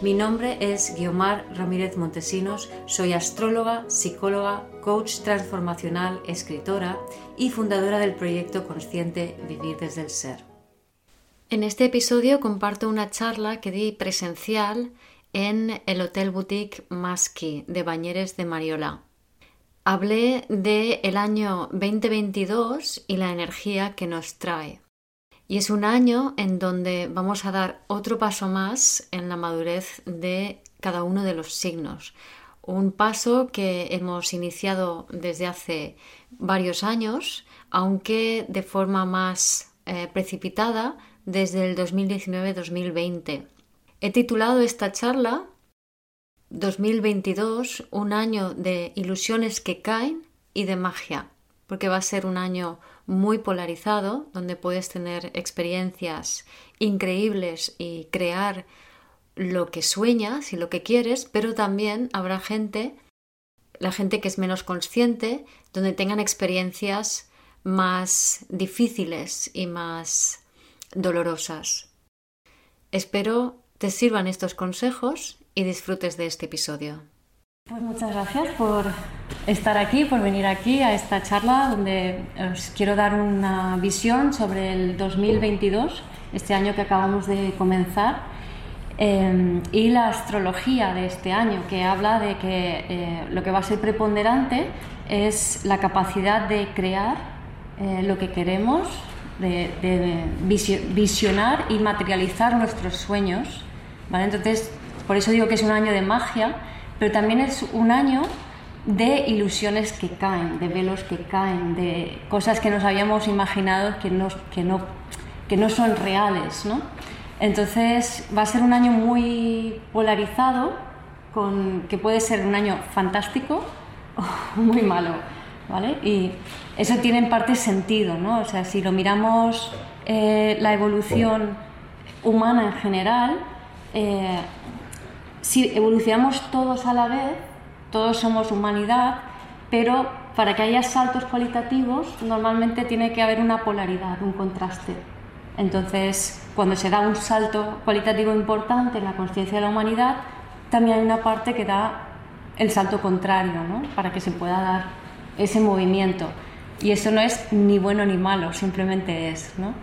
Mi nombre es Guiomar Ramírez Montesinos, soy astróloga, psicóloga, coach transformacional, escritora y fundadora del proyecto consciente Vivir desde el Ser. En este episodio comparto una charla que di presencial en el Hotel Boutique Masqui de Bañeres de Mariola. Hablé de el año 2022 y la energía que nos trae. Y es un año en donde vamos a dar otro paso más en la madurez de cada uno de los signos. Un paso que hemos iniciado desde hace varios años, aunque de forma más eh, precipitada desde el 2019-2020. He titulado esta charla 2022, un año de ilusiones que caen y de magia, porque va a ser un año muy polarizado, donde puedes tener experiencias increíbles y crear lo que sueñas y lo que quieres, pero también habrá gente, la gente que es menos consciente, donde tengan experiencias más difíciles y más dolorosas. Espero te sirvan estos consejos y disfrutes de este episodio. Pues muchas gracias por estar aquí, por venir aquí a esta charla donde os quiero dar una visión sobre el 2022, este año que acabamos de comenzar, eh, y la astrología de este año, que habla de que eh, lo que va a ser preponderante es la capacidad de crear eh, lo que queremos, de, de, visionar y materializar nuestros sueños. ¿vale? Entonces, por eso digo que es un año de magia pero también es un año de ilusiones que caen, de velos que caen, de cosas que nos habíamos imaginado que no, que no, que no son reales. ¿no? Entonces va a ser un año muy polarizado, con, que puede ser un año fantástico o muy malo. ¿vale? Y eso tiene en parte sentido, ¿no? O sea, si lo miramos eh, la evolución humana en general, eh, si evolucionamos todos a la vez, todos somos humanidad, pero para que haya saltos cualitativos normalmente tiene que haber una polaridad, un contraste. Entonces, cuando se da un salto cualitativo importante en la conciencia de la humanidad, también hay una parte que da el salto contrario, ¿no? para que se pueda dar ese movimiento. Y eso no es ni bueno ni malo, simplemente es. ¿no?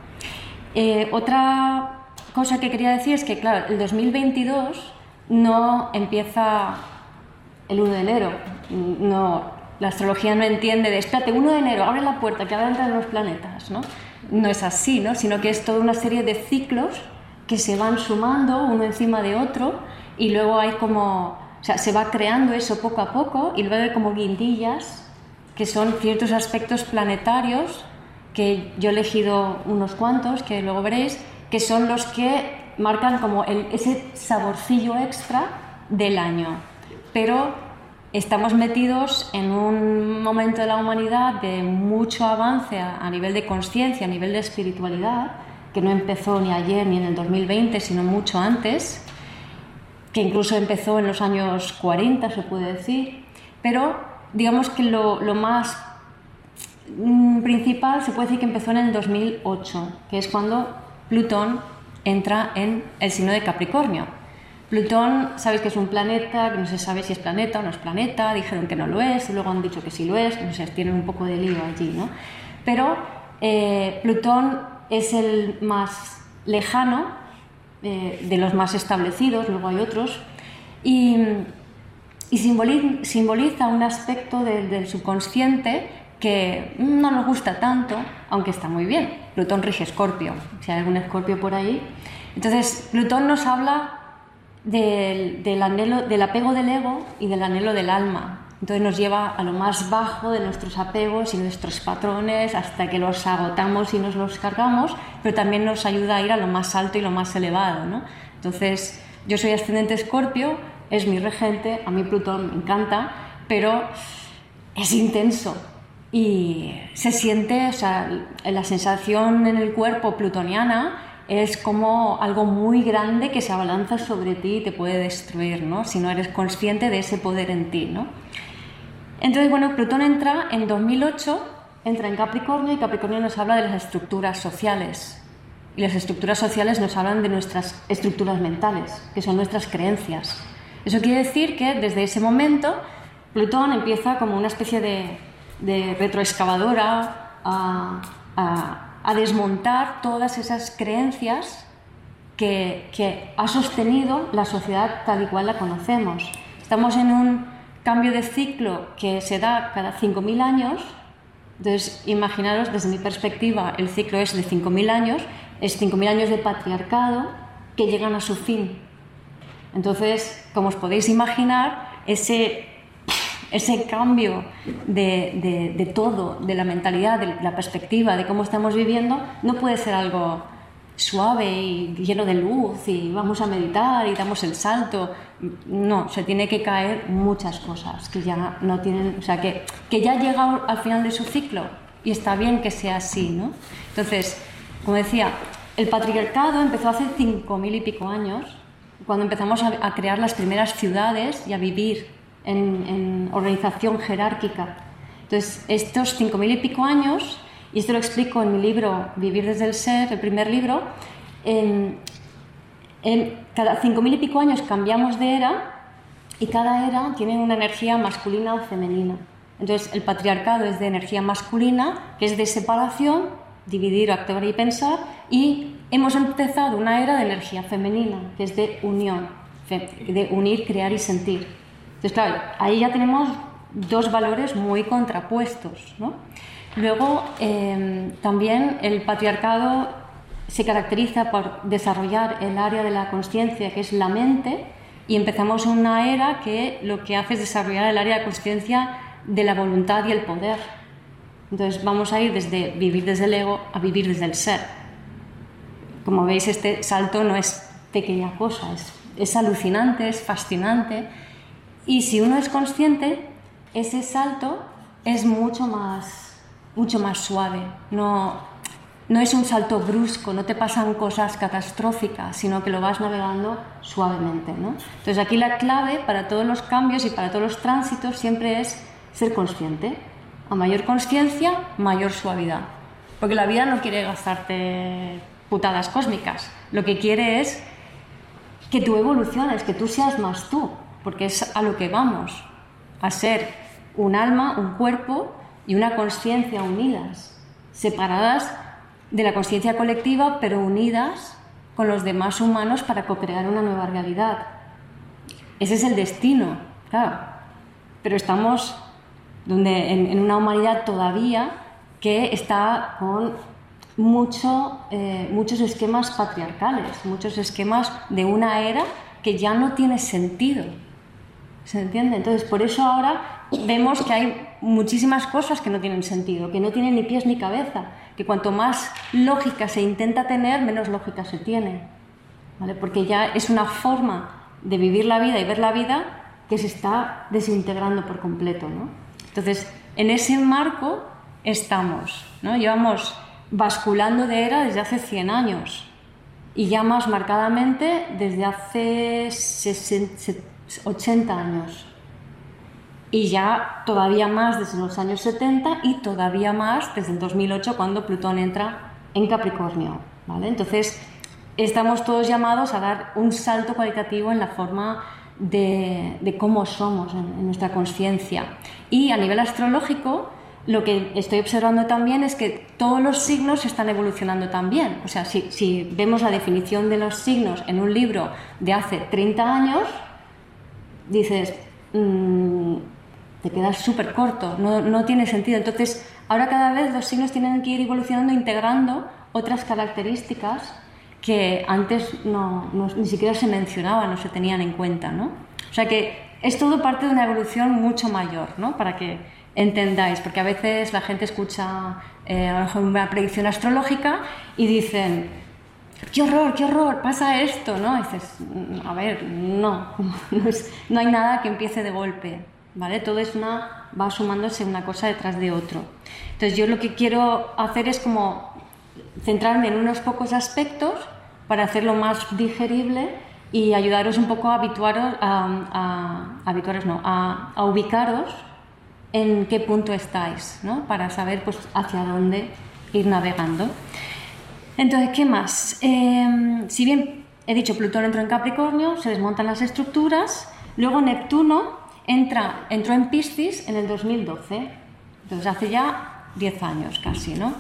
Eh, otra cosa que quería decir es que, claro, el 2022 no empieza el 1 de enero. No, la astrología no entiende de, espérate, 1 de enero, abre la puerta, que ahora entran los planetas, ¿no? No es así, ¿no? Sino que es toda una serie de ciclos que se van sumando uno encima de otro y luego hay como, o sea, se va creando eso poco a poco y luego hay como guindillas que son ciertos aspectos planetarios que yo he elegido unos cuantos que luego veréis, que son los que marcan como ese saborcillo extra del año. Pero estamos metidos en un momento de la humanidad de mucho avance a, nivel de conciencia, a nivel de espiritualidad, que no empezó ni ayer ni en el 2020, sino mucho antes, que incluso empezó en los años 40, se puede decir. Pero digamos que lo, lo más mm, principal se puede decir que empezó en el 2008, que es cuando Plutón entra en el signo de Capricornio. Plutón, sabéis que es un planeta, que no se sabe si es planeta o no es planeta, dijeron que no lo es, luego han dicho que sí lo es, no sé, tienen un poco de lío allí, ¿no? Pero eh, Plutón es el más lejano, eh, de los más establecidos, luego hay otros, y, simboliza, un aspecto del subconsciente que no nos gusta tanto, aunque está muy bien. Plutón rige Escorpio, si hay algún Escorpio por ahí. Entonces, Plutón nos habla del, anhelo, del apego del ego y del anhelo del alma. Entonces nos lleva a lo más bajo de nuestros apegos y nuestros patrones hasta que los agotamos y nos los cargamos, pero también nos ayuda a ir a lo más alto y lo más elevado. ¿no? Entonces, yo soy ascendente Escorpio, es mi regente, a mí Plutón me encanta, pero es intenso y se siente, o sea, la sensación en el cuerpo plutoniana es como algo muy grande que se abalanza sobre ti y te puede destruir, ¿no? Si no eres consciente de ese poder en ti, ¿no? Entonces, bueno, Plutón entra en 2008, entra en Capricornio y Capricornio nos habla de las estructuras sociales. Y las estructuras sociales nos hablan de nuestras estructuras mentales, que son nuestras creencias. Eso quiere decir que desde ese momento Plutón empieza como una especie de, retroexcavadora a, desmontar todas esas creencias que, que ha sostenido la sociedad tal y cual la conocemos. Estamos en un cambio de ciclo que se da cada 5.000 años. Entonces, imaginaros, desde mi perspectiva, el ciclo es de 5.000 años, es 5.000 años de patriarcado que llegan a su fin. Entonces, como os podéis imaginar, ese, ese cambio de, de, todo, de la mentalidad, de la perspectiva, de cómo estamos viviendo, no puede ser algo suave y lleno de luz y vamos a meditar y damos el salto. No, se tiene que caer muchas cosas que ya no tienen, o sea, que, que ya ha llegado al final de su ciclo y está bien que sea así, ¿no? Entonces, como decía, el patriarcado empezó hace cinco mil y pico años, cuando empezamos a, crear las primeras ciudades y a vivir en, en organización jerárquica. Entonces, estos cinco mil y pico años y esto lo explico en mi libro Vivir desde el Ser, el primer libro, en, cada cinco mil y pico años cambiamos de era y cada era tiene una energía masculina o femenina. Entonces, el patriarcado es de energía masculina, que es de separación, dividir, actuar y pensar, y hemos empezado una era de energía femenina, que es de unión, de unir, crear y sentir. Entonces, claro, ahí ya tenemos dos valores muy contrapuestos, ¿no? Luego, em, también el patriarcado se caracteriza por desarrollar el área de la conciencia, que es la mente, y empezamos una era que lo que hace es desarrollar el área de conciencia de la voluntad y el poder. Entonces vamos a ir desde vivir desde el ego a vivir desde el ser. Como veis, este salto no es pequeña cosa, es, es alucinante, es fascinante. Y si uno es consciente, ese salto es mucho más mucho más suave. No, no es un salto brusco, no te pasan cosas catastróficas, sino que lo vas navegando suavemente. ¿no? Entonces aquí la clave para todos los cambios y para todos los tránsitos siempre es ser consciente. A mayor conciencia, mayor suavidad. Porque la vida no quiere gastarte putadas cósmicas. Lo que quiere es que tú evoluciones, que tú seas más tú, porque es a lo que vamos, a ser un alma, un cuerpo y una conciencia unidas, separadas de la conciencia colectiva, pero unidas con los demás humanos para co-crear una nueva realidad. Ese es el destino, claro. Pero estamos donde, en, una humanidad todavía que está con mucho, eh, muchos esquemas patriarcales, muchos esquemas de una era que ya no tiene sentido. ¿Se entiende? Entonces, por eso ahora vemos que hay muchísimas cosas que no tienen sentido, que no tienen ni pies ni cabeza, que cuanto más lógica se intenta tener, menos lógica se tiene. ¿vale? Porque ya es una forma de vivir la vida y ver la vida que se está desintegrando por completo. ¿no? Entonces, en ese marco estamos. ¿no? Llevamos basculando de era desde hace 100 años y ya más marcadamente desde hace 80 años y ya todavía más desde los años 70 y todavía más desde el 2008 cuando Plutón entra en Capricornio. ¿vale? Entonces, estamos todos llamados a dar un salto cualitativo en la forma de, cómo somos, en, nuestra conciencia. Y a nivel astrológico, lo que estoy observando también es que todos los signos están evolucionando también. O sea, si, vemos la definición de los signos en un libro de hace 30 años, dices, mm, te quedas súper corto, no, no, tiene sentido. Entonces, ahora cada vez los signos tienen que ir evolucionando, integrando otras características que antes no, ni siquiera se mencionaban, no se tenían en cuenta. ¿no? O sea que es todo parte de una evolución mucho mayor, ¿no? para que entendáis, porque a veces la gente escucha eh, una predicción astrológica y dicen, qué horror, qué horror, pasa esto, ¿no? dices, a ver, no, no, hay nada que empiece de golpe, ¿vale? Todo es una, va sumándose una cosa detrás de otro. Entonces yo lo que quiero hacer es como centrarme en unos pocos aspectos para hacerlo más digerible y ayudaros un poco a habituaros, a, habituaros no, a, a, ubicaros en qué punto estáis, ¿no? para saber pues, hacia dónde ir navegando. Entonces, ¿qué más? Em, si bien he dicho Plutón entró en Capricornio, se desmontan las estructuras, luego Neptuno entra, entró en Piscis en el 2012, entonces hace ya 10 años casi, ¿no?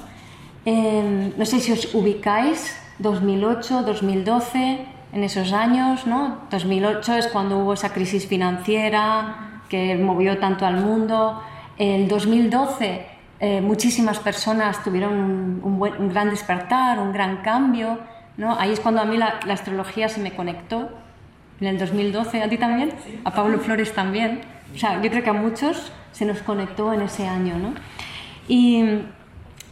Em, no sé si os ubicáis, 2008, 2012, en esos años, ¿no? 2008 es cuando hubo esa crisis financiera que movió tanto al mundo. En 2012 eh, muchísimas personas tuvieron un, gran despertar, un gran cambio. ¿no? Ahí es cuando a mí la, astrología se me conectó. En el 2012, ¿a ti también? A Pablo Flores también. O sea, yo creo que a muchos se nos conectó en ese año. ¿no? Y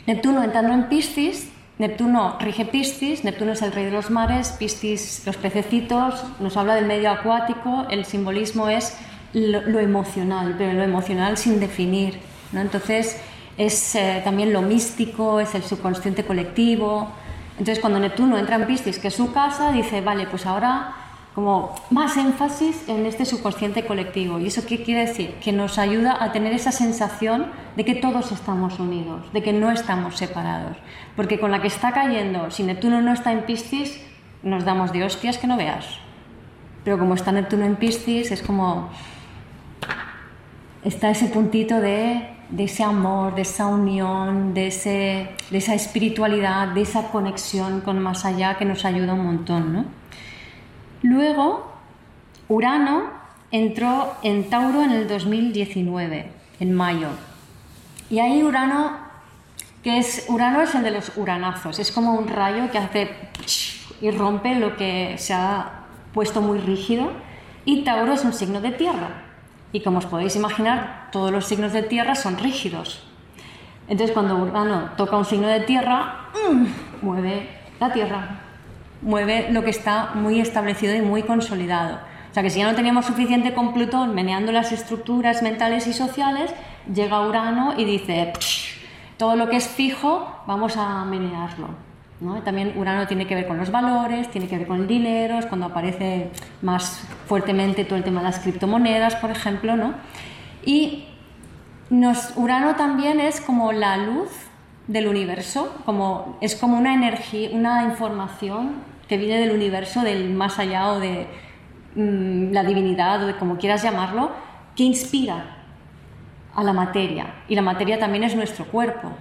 Neptuno entrando en Piscis Neptuno rige Piscis, Neptuno es el rey de los mares, Piscis los pececitos, nos habla del medio acuático, el simbolismo es lo, emocional, pero lo emocional sin definir. ¿no? Entonces es eh, también lo místico, es el subconsciente colectivo. Entonces cuando Neptuno entra en Piscis, que es su casa, dice, vale, pues ahora como más énfasis en este subconsciente colectivo. ¿Y eso qué quiere decir? Que nos ayuda a tener esa sensación de que todos estamos unidos, de que no estamos separados. Porque con la que está cayendo, si Neptuno no está en Piscis, nos damos de hostias que no veas. Pero como está Neptuno en Piscis, es como... Está ese puntito de, de ese amor, de esa unión, de, ese, de esa espiritualidad, de esa conexión con más allá que nos ayuda un montón, ¿no? Luego, Urano entró en Tauro en el 2019, en mayo. Y ahí Urano, que es Urano es el de los uranazos, es como un rayo que hace y rompe lo que se ha puesto muy rígido. Y Tauro es un signo de tierra. Y como os podéis imaginar, todos los signos de tierra son rígidos. Entonces cuando Urano toca un signo de tierra, ¡mm! mueve la tierra, mueve lo que está muy establecido y muy consolidado. O sea que si ya no teníamos suficiente con Plutón meneando las estructuras mentales y sociales, llega Urano y dice, todo lo que es fijo, vamos a menearlo. También Urano tiene que ver con los valores, tiene que ver con el dinero, es cuando aparece más fuertemente todo el tema de las criptomonedas, por ejemplo. ¿no? Y nos, Urano también es como la luz del universo, como, es como una energía, una información que viene del universo, del más allá o de mm, la divinidad o de como quieras llamarlo, que inspira a la materia. Y la materia también es nuestro cuerpo.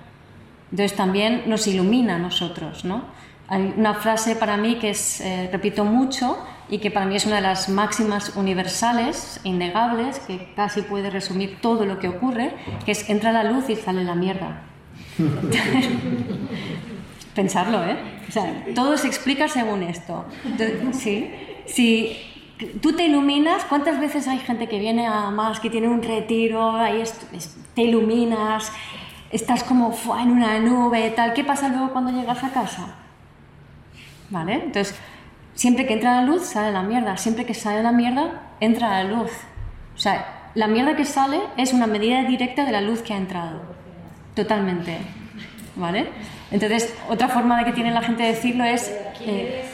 Entonces también nos ilumina a nosotros. ¿no? Hay una frase para mí que es, eh, repito mucho y que para mí es una de las máximas universales, innegables, que casi puede resumir todo lo que ocurre, que es entra la luz y sale la mierda. Pensarlo, ¿eh? O sea, todo se explica según esto. sí, si tú te iluminas, ¿cuántas veces hay gente que viene a más, que tiene un retiro, ahí te iluminas, estás como en una nube, tal? ¿Qué pasa luego cuando llegas a casa? ¿Vale? Entonces, siempre que entra la luz, sale la mierda. Siempre que sale la mierda, entra la luz. O sea, la mierda que sale es una medida directa de la luz que ha entrado. Totalmente. ¿Vale? Entonces, otra forma de que tiene la gente de decirlo es... Eh,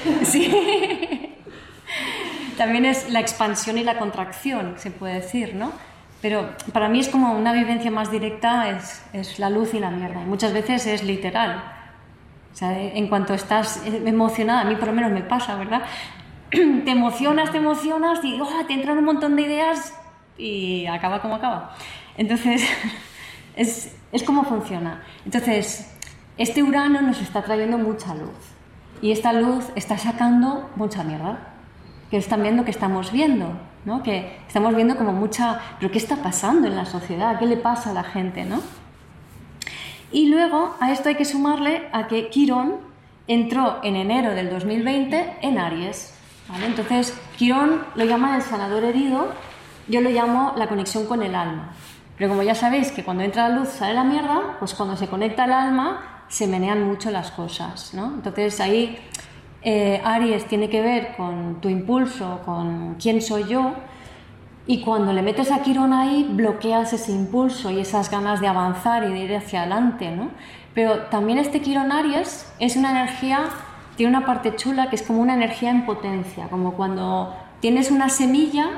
sí. También es la expansión y la contracción, se puede decir, ¿no? Pero para mí es como una vivencia más directa, es, es la luz y la mierda. Y muchas veces es literal. O sea, en cuanto estás emocionada, a mí por lo menos me pasa, ¿verdad? Te emocionas, te emocionas y oh, te entran un montón de ideas y acaba como acaba. Entonces, es, es como funciona. Entonces, este Urano nos está trayendo mucha luz y esta luz está sacando mucha mierda, que es también lo que estamos viendo, ¿no? que estamos viendo como mucha, pero ¿qué está pasando en la sociedad? ¿Qué le pasa a la gente? ¿no? Y luego a esto hay que sumarle a que Quirón entró en enero del 2020 en Aries. ¿vale? Entonces, Quirón lo llama el sanador herido, yo lo llamo la conexión con el alma. Pero como ya sabéis que cuando entra la luz sale la mierda, pues cuando se conecta el alma se menean mucho las cosas, ¿no? Entonces ahí eh, Aries tiene que ver con tu impulso, con quién soy yo, y cuando le metes a Quirón ahí, bloqueas ese impulso y esas ganas de avanzar y de ir hacia adelante, ¿no? Pero también este Quirón Aries es una energía, tiene una parte chula que es como una energía en potencia, como cuando tienes una semilla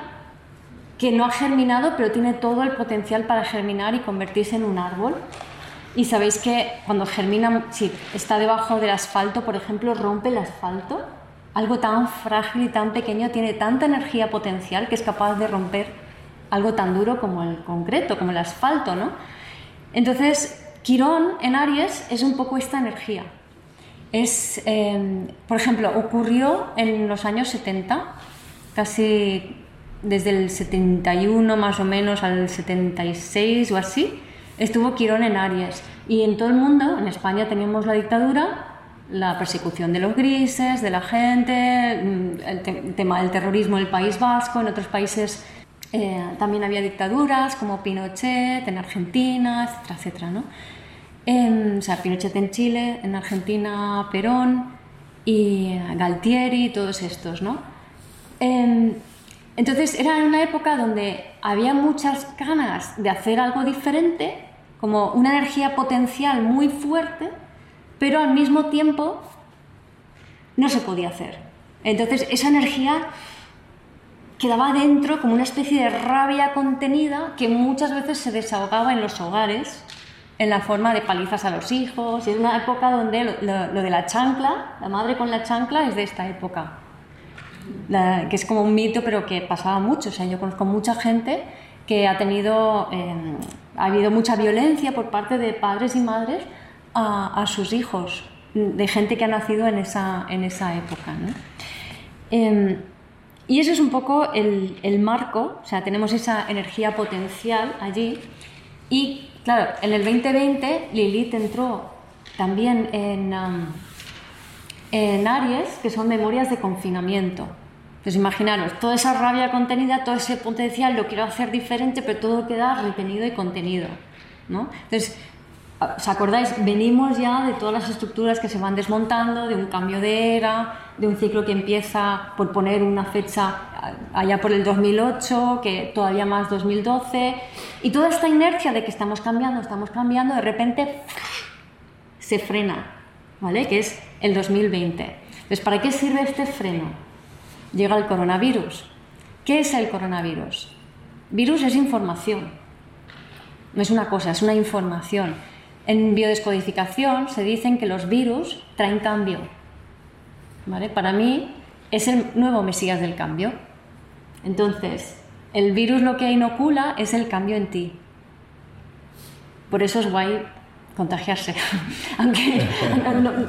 que no ha germinado, pero tiene todo el potencial para germinar y convertirse en un árbol. Y sabéis que cuando germina, si está debajo del asfalto, por ejemplo, rompe el asfalto. Algo tan frágil y tan pequeño tiene tanta energía potencial que es capaz de romper algo tan duro como el concreto, como el asfalto, ¿no? Entonces, Quirón en Aries es un poco esta energía. Es, em, por ejemplo, ocurrió en los años 70, casi desde el 71 más o menos al 76 o así, estuvo Quirón en Aries. Y en todo el mundo, en España teníamos la dictadura, la persecución de los grises, de la gente, mm, el, tema del terrorismo en el País Vasco, en otros países eh, también había dictaduras como Pinochet en Argentina, etcétera, etcétera. ¿no? o sea, Pinochet en Chile, en Argentina Perón y Galtieri, todos estos. ¿no? Em, entonces era una época donde había muchas ganas de hacer algo diferente, como una energía potencial muy fuerte, pero al mismo tiempo no se podía hacer. Entonces esa energía quedaba dentro como una especie de rabia contenida que muchas veces se desahogaba en los hogares en la forma de palizas a los hijos. Es una época donde lo, de la chancla, la madre con la chancla, es de esta época. que es como un mito, pero que pasaba mucho. O sea, yo conozco mucha gente que ha tenido, em, ha habido mucha violencia por parte de padres y madres a, sus hijos, de gente que ha nacido en esa, en esa época. Em, y eso es un poco el, el, marco, o sea, tenemos esa energía potencial allí. Y claro, en el 2020 Lilith entró también en, en Aries, que son memorias de confinamiento. Entonces imaginaros, toda esa rabia contenida, todo ese potencial, lo quiero hacer diferente, pero todo queda retenido y contenido. ¿no? Entonces, ¿os acordáis? Venimos ya de todas las estructuras que se van desmontando, de un cambio de era, de un ciclo que empieza por poner una fecha allá por el 2008, que todavía más 2012, y toda esta inercia de que estamos cambiando, estamos cambiando, de repente se frena, ¿vale? Que es el 2020. Entonces, ¿para qué sirve este freno? Llega el coronavirus. ¿Qué es el coronavirus? Virus es información. No es una cosa, es una información. En biodescodificación se dicen que los virus traen cambio. ¿Vale? Para mí es el nuevo Mesías del cambio. Entonces, el virus lo que inocula es el cambio en ti. Por eso es guay contagiarse, aunque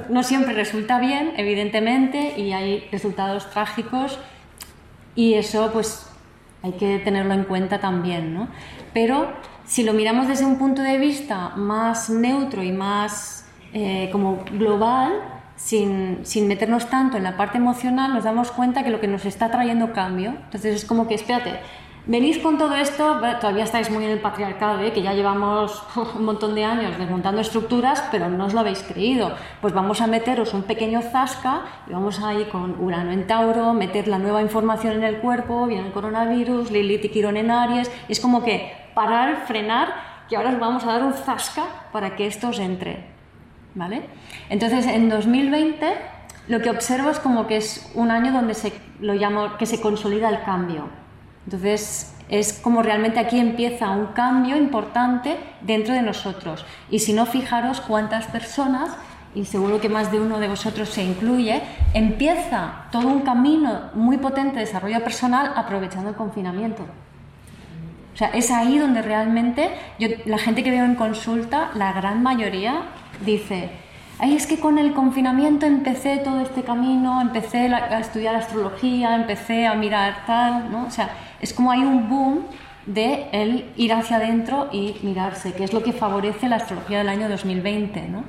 no, siempre resulta bien, evidentemente, y hay resultados trágicos y eso pues hay que tenerlo en cuenta también, ¿no? Pero si lo miramos desde un punto de vista más neutro y más eh, como global, sin, sin, meternos tanto en la parte emocional, nos damos cuenta que lo que nos está trayendo cambio. Entonces es como que, espérate, Venís con todo esto, todavía estáis muy en el patriarcado, ¿eh? que ya llevamos un montón de años desmontando estructuras, pero no os lo habéis creído. Pues vamos a meteros un pequeño zasca y vamos ahí con Urano en Tauro, meter la nueva información en el cuerpo, viene el coronavirus, Lilith y Quirón en Aries. Es como que parar, frenar, que ahora os vamos a dar un zasca para que esto os entre. ¿Vale? Entonces, en 2020 lo que observo es como que es un año donde se, lo llamo, que se consolida el cambio entonces, es como realmente aquí empieza un cambio importante dentro de nosotros. Y si no, fijaros cuántas personas, y seguro que más de uno de vosotros se incluye, empieza todo un camino muy potente de desarrollo personal aprovechando el confinamiento. O sea, es ahí donde realmente la gente que veo en consulta, la gran mayoría dice, Ay, es que con el confinamiento empecé todo este camino, empecé a estudiar astrología, empecé a mirar tal, ¿no? O sea, es como hay un boom de el ir hacia adentro y mirarse, que es lo que favorece la astrología del año 2020. ¿no?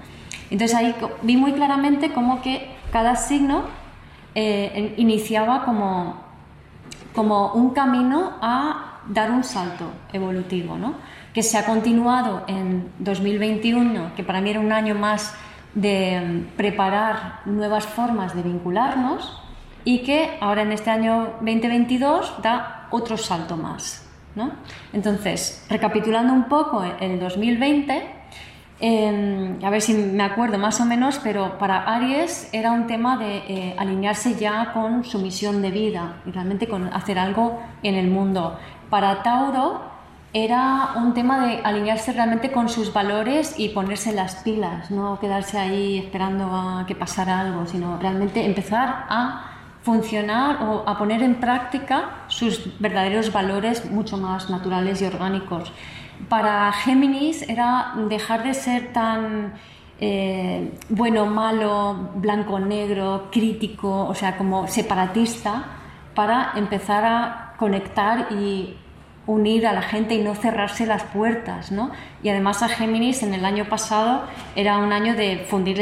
Entonces ahí vi muy claramente cómo que cada signo eh, iniciaba como, como un camino a dar un salto evolutivo, ¿no? que se ha continuado en 2021, que para mí era un año más de mm, preparar nuevas formas de vincularnos y que ahora en este año 2022 da otro salto más. ¿no? Entonces, recapitulando un poco el 2020, em, a ver si me acuerdo más o menos, pero para Aries era un tema de eh, alinearse ya con su misión de vida y realmente con hacer algo en el mundo. Para Tauro era un tema de alinearse realmente con sus valores y ponerse las pilas, no quedarse ahí esperando a que pasara algo, sino realmente empezar a funcionar o a poner en práctica sus verdaderos valores mucho más naturales y orgánicos. Para Géminis era dejar de ser tan eh, bueno, malo, blanco, negro, crítico, o sea, como separatista, para empezar a conectar y unir a la gente y no cerrarse las puertas, ¿no? Y además a Géminis en el año pasado era un año de fundir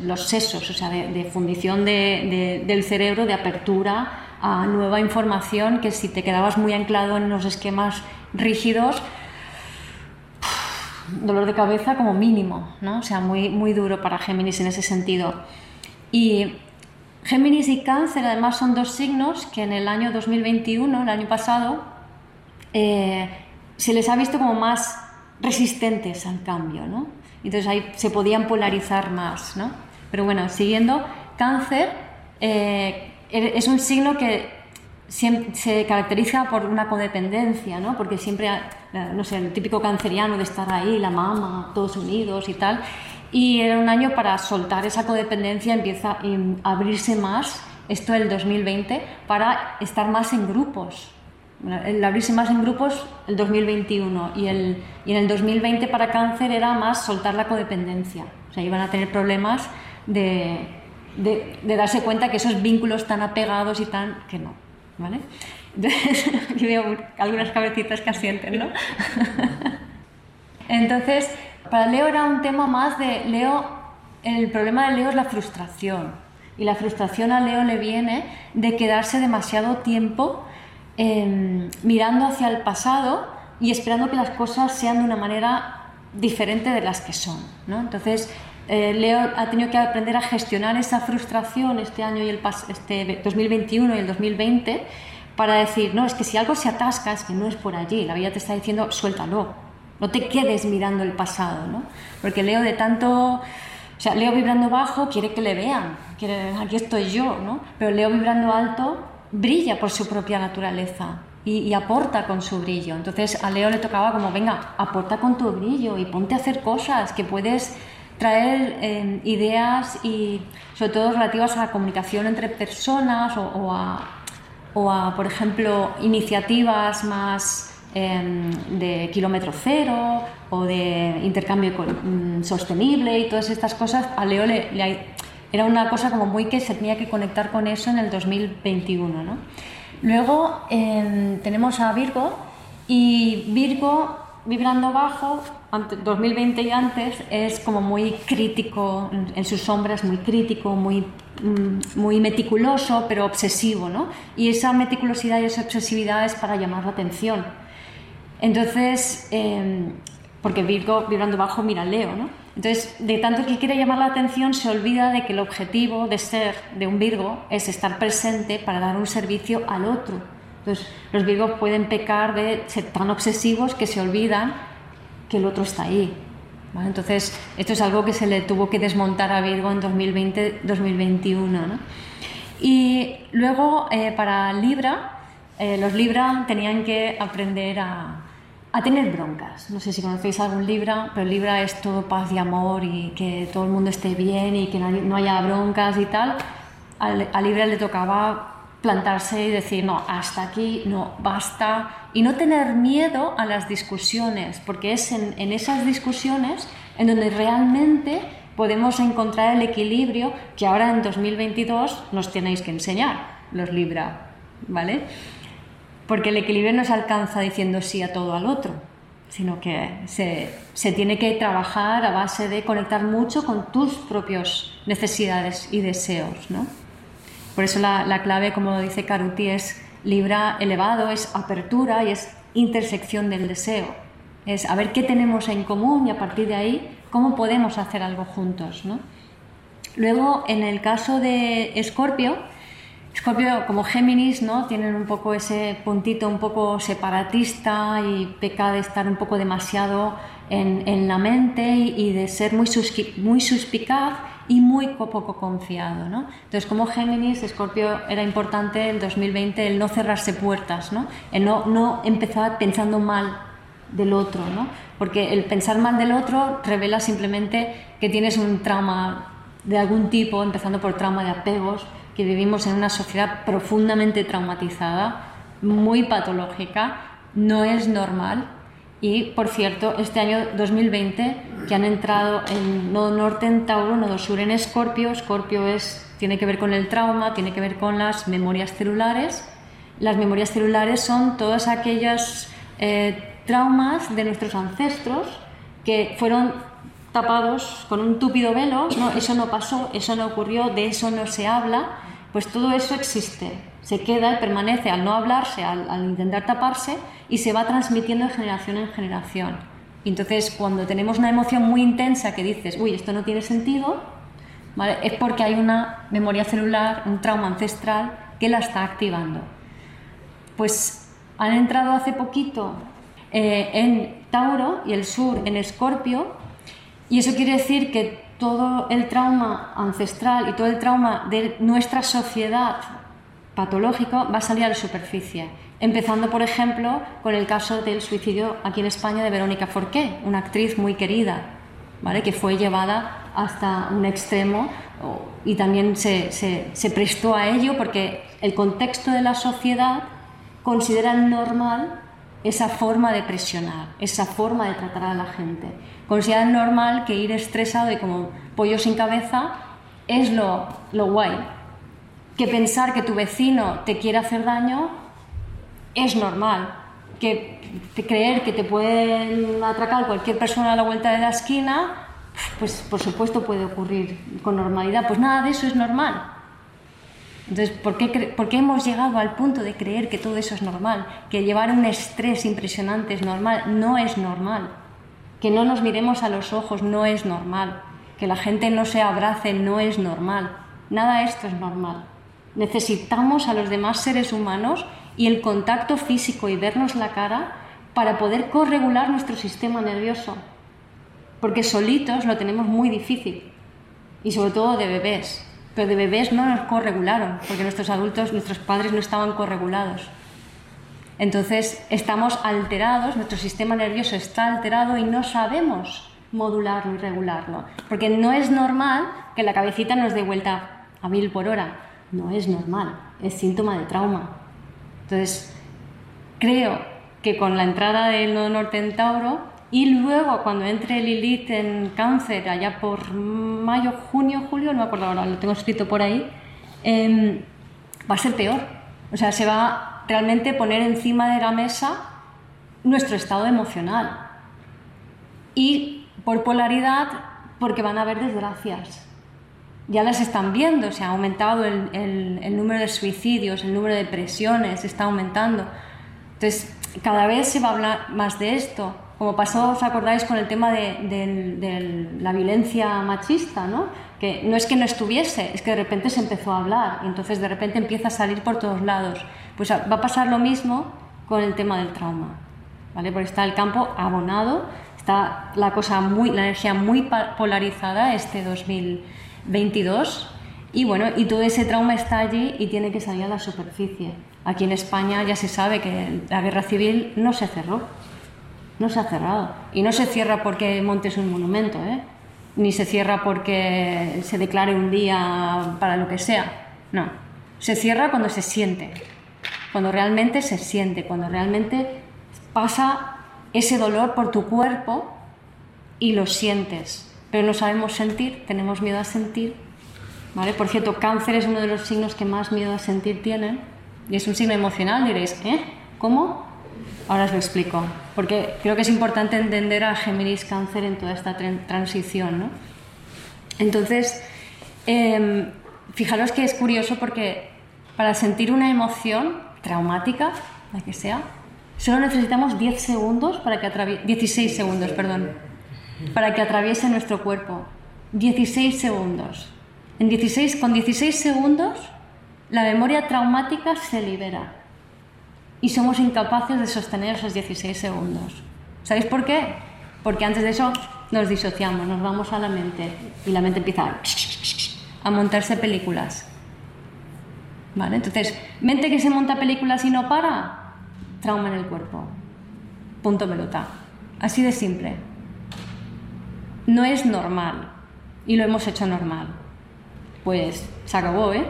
los sesos, o sea, de, fundición del cerebro, de apertura a nueva información que si te quedabas muy anclado en los esquemas rígidos, dolor de cabeza como mínimo, ¿no? O sea, muy, muy duro para Géminis en ese sentido. Y Géminis y Cáncer además son dos signos que en el año 2021, el año pasado, eh, se les ha visto como más resistentes al cambio, ¿no? Entonces ahí se podían polarizar más, ¿no? Pero bueno, siguiendo, cáncer eh, es un signo que se caracteriza por una codependencia, ¿no? Porque siempre, eh, no sé, el típico canceriano de estar ahí, la mamá, todos unidos y tal. Y era un año para soltar esa codependencia, empieza a abrirse más, esto el 2020, para estar más en grupos, el abrirse más en grupos el 2021 y, el, y en el 2020 para cáncer era más soltar la codependencia. O sea, iban a tener problemas de, de, darse cuenta que esos vínculos tan apegados y tan... que no, ¿vale? Entonces, aquí veo algunas cabecitas que asienten, ¿no? Entonces, para Leo era un tema más de Leo, el problema de Leo es la frustración. Y la frustración a Leo le viene de quedarse demasiado tiempo Em, mirando hacia el pasado y esperando que las cosas sean de una manera diferente de las que son. ¿no? Entonces, eh, Leo ha tenido que aprender a gestionar esa frustración este año y el este 2021 y el 2020 para decir, no, es que si algo se atasca es que no es por allí, la vida te está diciendo, suéltalo, no te quedes mirando el pasado, ¿no? Porque Leo de tanto, o sea, Leo vibrando bajo quiere que le vean, quiere, aquí estoy yo, ¿no? Pero Leo vibrando alto brilla por su propia naturaleza y, aporta con su brillo. Entonces a Leo le tocaba como, venga, aporta con tu brillo y ponte a hacer cosas que puedes traer em, ideas y sobre todo relativas a la comunicación entre personas o, a, por ejemplo, iniciativas más em, de kilómetro cero o de intercambio mm, sostenible y todas estas cosas. A Leo le, le, era una cosa como muy que se tenía que conectar con eso en el 2021. ¿no? Luego em, tenemos a Virgo y Virgo vibrando bajo, 2020 y antes, es como muy crítico, en sus sombras muy crítico, muy, mm, muy meticuloso, pero obsesivo. ¿no? Y esa meticulosidad y esa obsesividad es para llamar la atención. Entonces, em, porque Virgo vibrando bajo mira Leo, ¿no? Entonces, de tanto que quiere llamar la atención, se olvida de que el objetivo de ser de un Virgo es estar presente para dar un servicio al otro. Entonces, los Virgos pueden pecar de ser tan obsesivos que se olvidan que el otro está ahí. Entonces, esto es algo que se le tuvo que desmontar a Virgo en 2020-2021. ¿no? Y luego, eh, para Libra, eh, los Libra tenían que aprender a, a tener broncas. No sé si conocéis algún Libra, pero Libra es todo paz y amor y que todo el mundo esté bien y que no haya broncas y tal. A Libra le tocaba plantarse y decir, no, hasta aquí, no, basta. Y no tener miedo a las discusiones, porque es en, en esas discusiones en donde realmente podemos encontrar el equilibrio que ahora en 2022 nos tenéis que enseñar, los Libra, ¿vale? Porque el equilibrio no se alcanza diciendo sí a todo al otro, sino que se, tiene que trabajar a base de conectar mucho con tus propias necesidades y deseos. ¿no? Por eso la, clave, como dice Caruti, es Libra elevado, es apertura y es intersección del deseo. Es a ver qué tenemos en común y a partir de ahí cómo podemos hacer algo juntos. ¿no? Luego, en el caso de Escorpio, Escorpio como Géminis, ¿no? Tienen un poco ese puntito un poco separatista y peca de estar un poco demasiado en, la mente y, de ser muy, muy suspicaz y muy poco confiado. ¿no? Entonces, como Géminis, Escorpio era importante en 2020 el no cerrarse puertas, ¿no? el no, no empezar pensando mal del otro, ¿no? porque el pensar mal del otro revela simplemente que tienes un trauma de algún tipo, empezando por trauma de apegos, que vivimos en una sociedad profundamente traumatizada, muy patológica, no es normal. Y, por cierto, este año 2020, que han entrado en Nodo Norte en Tauro, Nodo Sur en Escorpio, Escorpio es, tiene que ver con el trauma, tiene que ver con las memorias celulares. Las memorias celulares son todas aquellas eh, traumas de nuestros ancestros que fueron tapados con un túpido velo, no, eso no pasó, eso no ocurrió, de eso no se habla, pues todo eso existe, se queda y permanece al no hablarse, al, intentar taparse y se va transmitiendo de generación en generación. Entonces cuando tenemos una emoción muy intensa que dices, uy, esto no tiene sentido, es porque hay una memoria celular, un trauma ancestral que la está activando. Pues han entrado hace poquito eh, en Tauro y el sur en Escorpio, y eso quiere decir que todo el trauma ancestral y todo el trauma de nuestra sociedad patológico va a salir a la superficie. Empezando, por ejemplo, con el caso del suicidio aquí en España de Verónica Forqué, una actriz muy querida, ¿vale? que fue llevada hasta un extremo y también se, se prestó a ello porque el contexto de la sociedad considera normal esa forma de presionar, esa forma de tratar a la gente. Consideran normal que ir estresado y como pollo sin cabeza es lo, lo guay. Que pensar que tu vecino te quiere hacer daño es normal. Que creer que te pueden atracar cualquier persona a la vuelta de la esquina, pues por supuesto puede ocurrir con normalidad. Pues nada de eso es normal. Entonces, ¿por qué, hemos llegado al punto de creer que todo eso es normal? Que llevar un estrés impresionante es normal. No es normal. Que no nos miremos a los ojos no es normal. Que la gente no se abrace no es normal. Nada de esto es normal. Necesitamos a los demás seres humanos y el contacto físico y vernos la cara para poder corregular nuestro sistema nervioso. Porque solitos lo tenemos muy difícil. Y sobre todo de bebés pero de bebés no nos corregularon, porque nuestros adultos, nuestros padres no estaban corregulados. Entonces estamos alterados, nuestro sistema nervioso está alterado y no sabemos modularlo y regularlo. Porque no es normal que la cabecita nos dé vuelta a mil por hora. No es normal, es síntoma de trauma. Entonces, creo que con la entrada del nodo norte en Tauro y luego, cuando entre Lilith en cáncer, allá por mayo, junio, julio, no me acuerdo ahora, lo tengo escrito por ahí, em, va a ser peor. O sea, se va realmente poner encima de la mesa nuestro estado emocional. Y por polaridad, porque van a haber desgracias. Ya las están viendo, se ha aumentado el, número de suicidios, el número de depresiones, está aumentando. Entonces, cada vez se va a hablar más de esto como pasó, os acordáis, con el tema de, la violencia machista, ¿no? que no es que no estuviese, es que de repente se empezó a hablar y entonces de repente empieza a salir por todos lados. Pues va a pasar lo mismo con el tema del trauma, ¿vale? porque está el campo abonado, está la, cosa muy, la energía muy polarizada este 2022 y bueno, y todo ese trauma está allí y tiene que salir a la superficie. Aquí en España ya se sabe que la guerra civil no se cerró, no se ha cerrado. Y no se cierra porque montes un monumento, ¿eh? ni se cierra porque se declare un día para lo que sea. No. Se cierra cuando se siente. Cuando realmente se siente. Cuando realmente pasa ese dolor por tu cuerpo y lo sientes. Pero no sabemos sentir, tenemos miedo a sentir. ¿Vale? Por cierto, cáncer es uno de los signos que más miedo a sentir tienen. Y es un signo emocional, diréis, ¿eh? ¿Cómo? Ahora os lo explico, porque creo que es importante entender a Géminis Cáncer en toda esta transición. ¿no? Entonces, em, fijaros que es curioso porque para sentir una emoción traumática, la que sea, solo necesitamos 10 segundos para que 16 segundos, perdón, para que atraviese nuestro cuerpo. 16 segundos. En 16, con 16 segundos, la memoria traumática se libera y somos incapaces de sostener esos 16 segundos. ¿Sabéis por qué? Porque antes de eso nos disociamos, nos vamos a la mente y la mente empieza a montarse películas. ¿Vale? Entonces, mente que se monta películas y no para, trauma en el cuerpo. Punto pelota. Así de simple. No es normal y lo hemos hecho normal. Pues se acabó, ¿eh?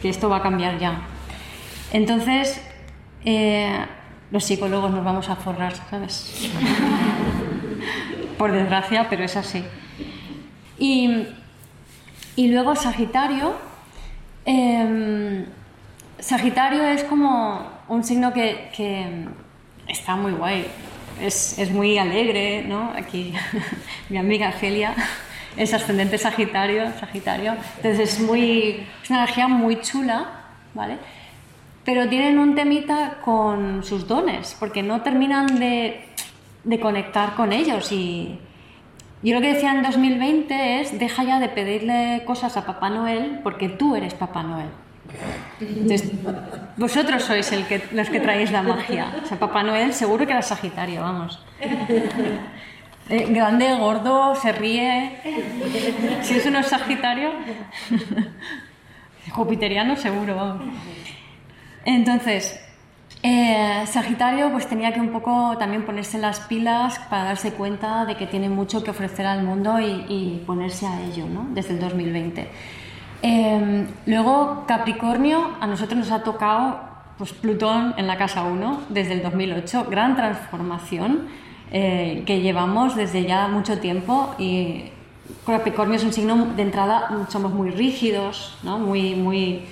Que esto va a cambiar ya. Entonces, eh, los psicólogos nos vamos a forrar, ¿sabes? Por desgracia, pero es así. Y, luego Sagitario. Em, Sagitario es como un signo que, está muy guay, es, es, muy alegre, ¿no? Aquí mi amiga Celia es ascendente Sagitario, Sagitario, entonces es, muy, es una energía muy chula, ¿vale? pero tienen un temita con sus dones, porque no terminan de, conectar con ellos. Y yo lo que decía en 2020 es, deja ya de pedirle cosas a Papá Noel, porque tú eres Papá Noel. Entonces, vosotros sois el que, los que traéis la magia. O sea, Papá Noel seguro que era Sagitario, vamos. Eh, grande, gordo, se ríe. Si es uno Sagitario, jupiteriano seguro, vamos. Entonces, eh, Sagitario pues tenía que un poco también ponerse las pilas para darse cuenta de que tiene mucho que ofrecer al mundo y, ponerse a ello, ¿no? Desde el 2020. Em, luego, Capricornio, a nosotros nos ha tocado pues, Plutón en la casa 1 desde el 2008, gran transformación eh, que llevamos desde ya mucho tiempo y Capricornio es un signo de entrada, somos muy rígidos, ¿no? muy, muy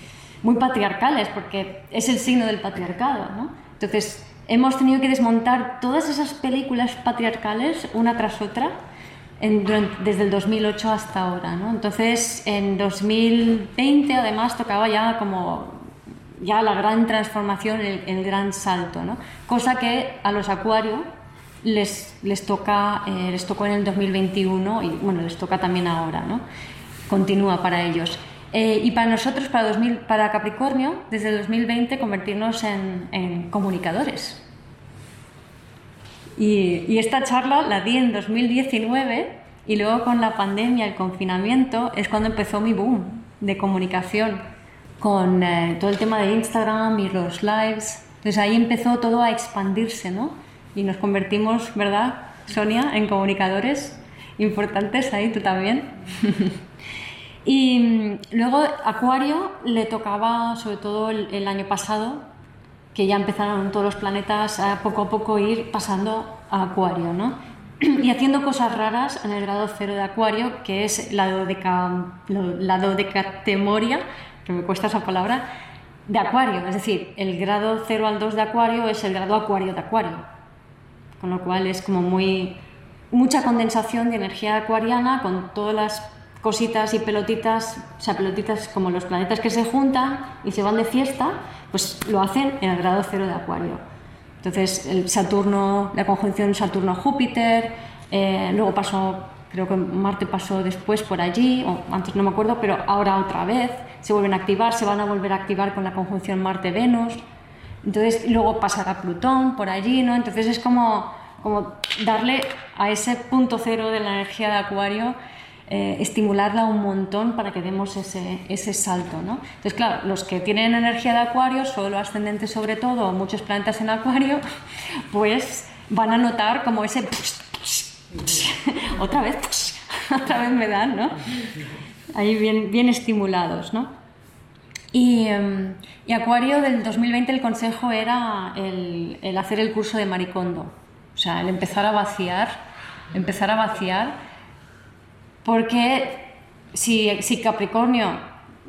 muy patriarcales, porque es el signo del patriarcado. ¿no? Entonces, hemos tenido que desmontar todas esas películas patriarcales una tras otra desde el 2008 hasta ahora. ¿no? Entonces, en 2020 además tocaba ya como ya la gran transformación, el, gran salto, ¿no? cosa que a los acuarios les, les, toca, eh, les tocó en el 2021 y bueno, les toca también ahora, ¿no? continúa para ellos. Eh, y para nosotros, para, 2000, para Capricornio, desde el 2020 convertirnos en, comunicadores. Y, esta charla la di en 2019 y luego con la pandemia, el confinamiento, es cuando empezó mi boom de comunicación con eh, todo el tema de Instagram y los lives. Entonces ahí empezó todo a expandirse, ¿no? Y nos convertimos, ¿verdad, Sonia, en comunicadores importantes ahí, tú también. Y mm, luego Acuario le tocaba, sobre todo el, año pasado, que ya empezaron todos los planetas a poco a poco ir pasando a Acuario, ¿no? Y haciendo cosas raras en el grado cero de Acuario, que es la, dodeca, la que me cuesta esa palabra, de Acuario. Es decir, el grado 0 al 2 de Acuario es el grado Acuario de Acuario. Con lo cual es como muy mucha condensación de energía acuariana con todas las cositas y pelotitas, o sea, pelotitas como los planetas que se juntan y se van de fiesta, pues lo hacen en el grado cero de Acuario. Entonces, el Saturno, la conjunción Saturno-Júpiter, eh, luego pasó, creo que Marte pasó después por allí, o antes no me acuerdo, pero ahora otra vez se vuelven a activar, se van a volver a activar con la conjunción Marte-Venus. Entonces, luego pasará Plutón por allí, ¿no? Entonces es como, como darle a ese punto cero de la energía de Acuario eh, estimularla un montón para que demos ese, ese salto. ¿no? Entonces, claro, los que tienen energía de acuario, solo ascendente sobre todo, muchos planetas en acuario, pues van a notar como ese... otra vez, otra vez me dan, ¿no? Ahí bien, bien estimulados, ¿no? Y, em, y, Acuario del 2020 el consejo era el, el hacer el curso de Maricondo, o sea, el empezar a vaciar, empezar a vaciar porque si, Capricornio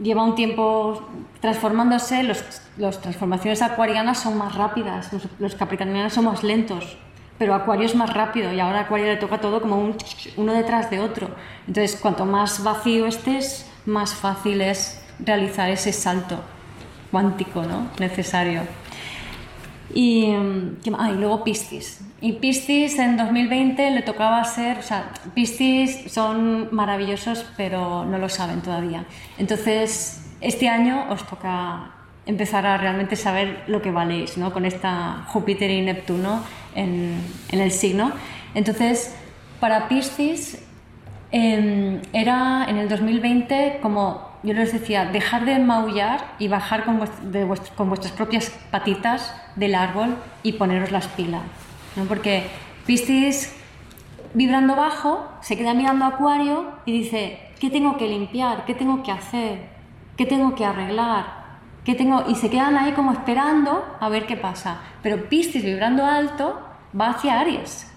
lleva un tiempo transformándose, las transformaciones acuarianas son más rápidas, los, capricornianos son más lentos, pero Acuario es más rápido y ahora a Acuario le toca todo como uno detrás de otro. Entonces, cuanto más vacío estés, más fácil es realizar ese salto cuántico ¿no? necesario. Y, ah, y luego Piscis. Y Piscis en 2020 le tocaba ser, o sea, Piscis son maravillosos, pero no lo saben todavía. Entonces, este año os toca empezar a realmente saber lo que valéis, ¿no? Con esta Júpiter y Neptuno en, en el signo. Entonces, para Piscis em, era en el 2020 como yo les decía, dejar de maullar y bajar con, con vuestras propias patitas del árbol y poneros las pilas. ¿no? Porque Piscis, vibrando bajo, se queda mirando a Acuario y dice, ¿qué tengo que limpiar? ¿Qué tengo que hacer? ¿Qué tengo que arreglar? ¿Qué tengo? Y se quedan ahí como esperando a ver qué pasa. Pero Piscis, vibrando alto, va hacia Aries.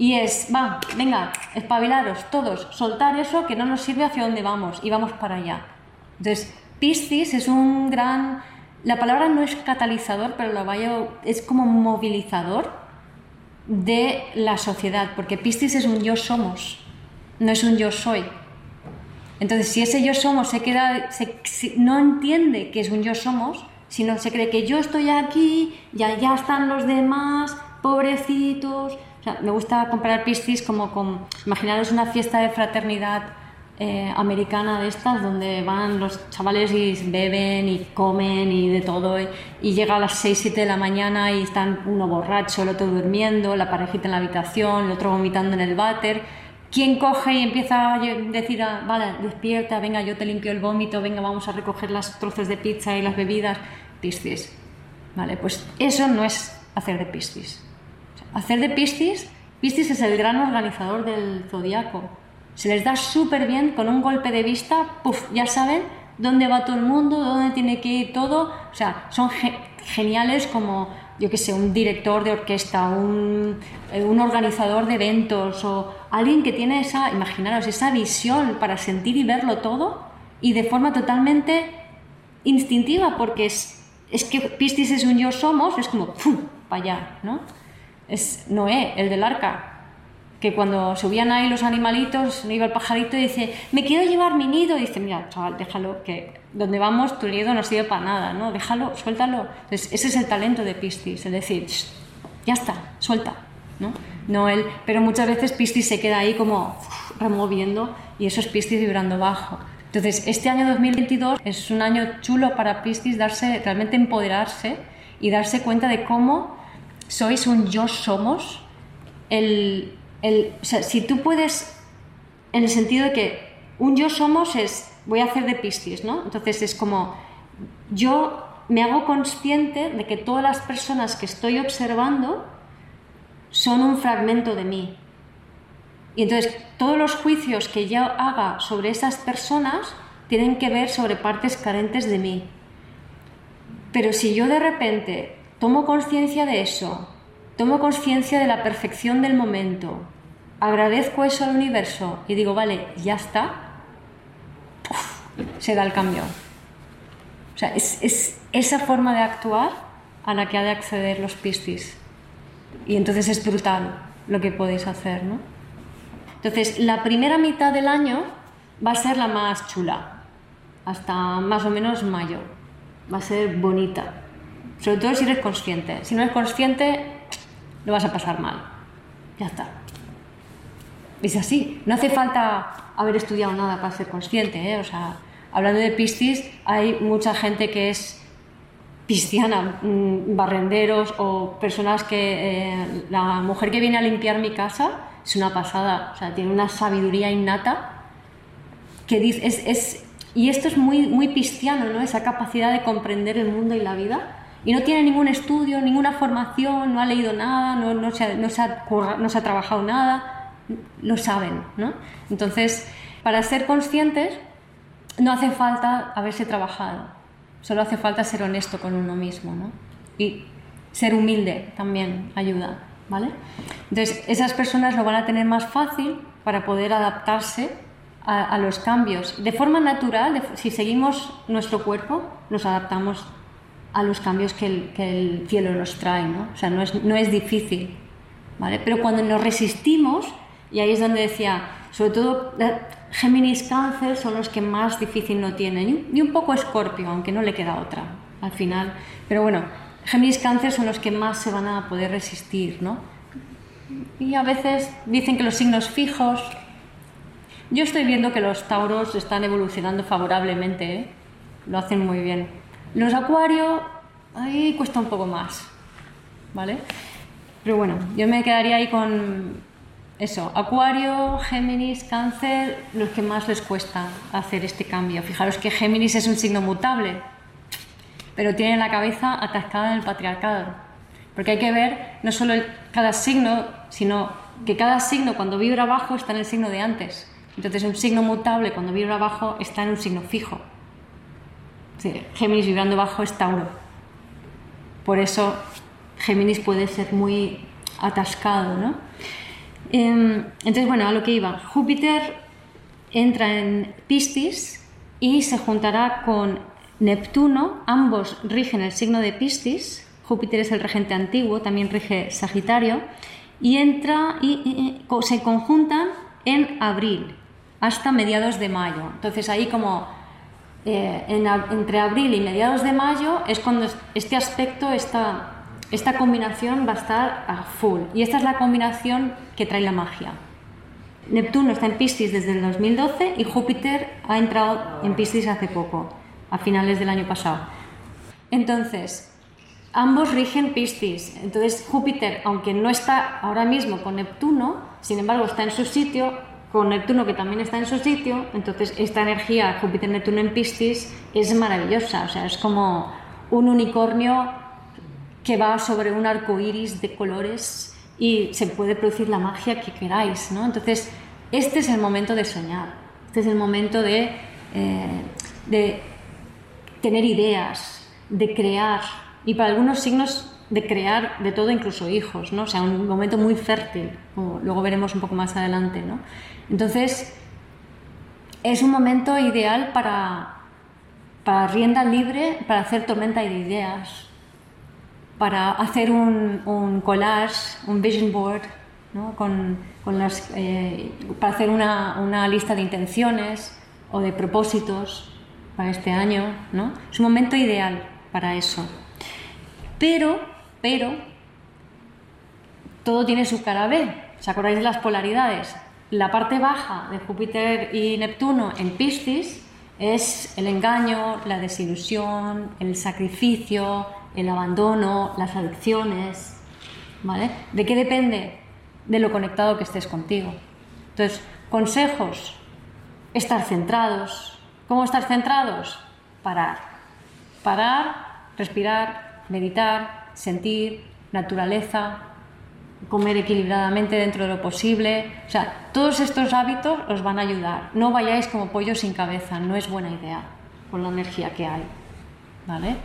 Y es, va, venga, espabilaros todos, soltar eso que no nos sirve hacia dónde vamos y vamos para allá. Entonces, Piscis es un gran... La palabra no es catalizador, pero lo vaya, es como movilizador de la sociedad, porque Piscis es un yo somos, no es un yo soy. Entonces, si ese yo somos se queda, no entiende que es un yo somos, sino se cree que yo estoy aquí y allá están los demás, pobrecitos, me gusta comparar Piscis como con, imaginaros una fiesta de fraternidad eh, americana de estas, donde van los chavales y beben y comen y de todo, y, llega a las 6, 7 de la mañana y están uno borracho, el otro durmiendo, la parejita en la habitación, el otro vomitando en el váter. ¿Quién coge y empieza a decir, ah, vale, despierta, venga, yo te limpio el vómito, venga, vamos a recoger las trozos de pizza y las bebidas? Piscis. Vale, pues eso no es hacer de Piscis hacer de Piscis, Piscis es el gran organizador del zodiaco. Se les da súper bien con un golpe de vista, puff, ya saben dónde va todo el mundo, dónde tiene que ir todo. O sea, son geniales como, yo qué sé, un director de orquesta, un, eh, un, organizador de eventos o alguien que tiene esa, imaginaros, esa visión para sentir y verlo todo y de forma totalmente instintiva, porque es, es que Piscis es un yo somos, es como, ¡pum!, para allá, ¿no? Es Noé, el del arca, que cuando subían ahí los animalitos, iba el pajarito y dice, me quiero llevar mi nido. Y dice, mira, chaval, déjalo, que donde vamos tu nido no sirve para nada, ¿no? Déjalo, suéltalo. Ese es el talento de Piscis, es decir, ya está, suelta, ¿no? no él, pero muchas veces Piscis se queda ahí como removiendo y eso es Piscis vibrando bajo. Entonces, este año 2022 es un año chulo para Piscis darse, realmente empoderarse y darse cuenta de cómo sois un yo somos, el, el, si tú puedes, en el sentido de que un yo somos es, voy a hacer de Piscis, ¿no? Entonces es como, yo me hago consciente de que todas las personas que estoy observando son un fragmento de mí. Y entonces todos los juicios que yo haga sobre esas personas tienen que ver sobre partes carentes de mí. Pero si yo de repente tomo conciencia de eso, tomo conciencia de la perfección del momento, agradezco eso al universo y digo, vale, ya está, se da el cambio. O sea, es, esa forma de actuar a la que ha de acceder los pistis. Y entonces es brutal lo que podéis hacer, ¿no? Entonces, la primera mitad del año va a ser la más chula, hasta más o menos mayo. Va a ser bonita. Sobre todo si eres consciente. Si no eres consciente, lo vas a pasar mal. Ya está. Es así. No hace falta haber estudiado nada para ser consciente. ¿eh? O sea, hablando de Piscis, hay mucha gente que es pisciana, mm, barrenderos o personas que... Eh, la mujer que viene a limpiar mi casa es una pasada. O sea, tiene una sabiduría innata que dice... Es, es, y esto es muy, muy pisciano, ¿no? Esa capacidad de comprender el mundo y la vida y no tiene ningún estudio, ninguna formación, no ha leído nada, no, no, se, ha, no, se, ha, no se ha trabajado nada, lo saben. ¿no? Entonces, para ser conscientes, no hace falta haberse trabajado, solo hace falta ser honesto con uno mismo. ¿no? Y ser humilde también ayuda. ¿vale? Entonces, esas personas lo van a tener más fácil para poder adaptarse a, a los cambios. De forma natural, si seguimos nuestro cuerpo, nos adaptamos a los cambios que el, cielo nos trae, ¿no? O sea, no es, no es difícil, ¿vale? Pero cuando nos resistimos, y ahí es donde decía, sobre todo Géminis Cáncer son los que más difícil no tienen, y un poco Escorpio, aunque no le queda otra al final. Pero bueno, Géminis Cáncer son los que más se van a poder resistir, ¿no? Y a veces dicen que los signos fijos. Yo estoy viendo que los Tauros están evolucionando favorablemente, ¿eh? lo hacen muy bien. Los Acuario, ahí cuesta un poco más, ¿vale? Pero bueno, yo me quedaría ahí con eso, Acuario, Géminis, Cáncer, los que más les cuesta hacer este cambio. Fijaros que Géminis es un signo mutable, pero tiene la cabeza atascada en el patriarcado. Porque hay que ver no solo cada signo, sino que cada signo cuando vibra abajo está en el signo de antes. Entonces un signo mutable cuando vibra abajo está en un signo fijo. Géminis vibrando bajo es Tauro. Por eso Géminis puede ser muy atascado, ¿no? Em, entonces, bueno, a lo que iba. Júpiter entra en Piscis y se juntará con Neptuno. Ambos rigen el signo de Piscis. Júpiter es el regente antiguo, también rige Sagitario. Y entra y, se conjuntan en abril hasta mediados de mayo. Entonces ahí como eh, entre abril y mediados de mayo es cuando este aspecto, esta, esta combinación va a estar a full. Y esta es la combinación que trae la magia. Neptuno está en Piscis desde el 2012 y Júpiter ha entrado en Piscis hace poco, a finales del año pasado. Entonces, ambos rigen Piscis. Entonces, Júpiter, aunque no está ahora mismo con Neptuno, sin embargo está en su sitio, con Neptuno que también está en su sitio, entonces esta energía Júpiter-Neptuno en Piscis es maravillosa, o sea, es como un unicornio que va sobre un arco iris de colores y se puede producir la magia que queráis, ¿no? Entonces, este es el momento de soñar, este es el momento de, eh, de tener ideas, de crear, y para algunos signos de crear de todo, incluso hijos, ¿no? O sea, un momento muy fértil, como luego veremos un poco más adelante, ¿no? Entonces, es un momento ideal para, para rienda libre, para hacer tormenta de ideas, para hacer un, collage, un vision board, ¿no? con, con las, eh, para hacer una, una, lista de intenciones o de propósitos para este año. ¿no? Es un momento ideal para eso. Pero, pero, todo tiene su cara B. ¿Os acordáis de las polaridades? La parte baja de Júpiter y Neptuno en Piscis es el engaño, la desilusión, el sacrificio, el abandono, las adicciones. ¿vale? ¿De qué depende? De lo conectado que estés contigo. Entonces, consejos, estar centrados. ¿Cómo estar centrados? Parar. Parar, respirar, meditar, sentir, naturaleza, comer equilibradamente dentro de lo posible. O sea, todos estos hábitos os van a ayudar. No vayáis como pollo sin cabeza, no es buena idea con la energía que hay. ¿Vale?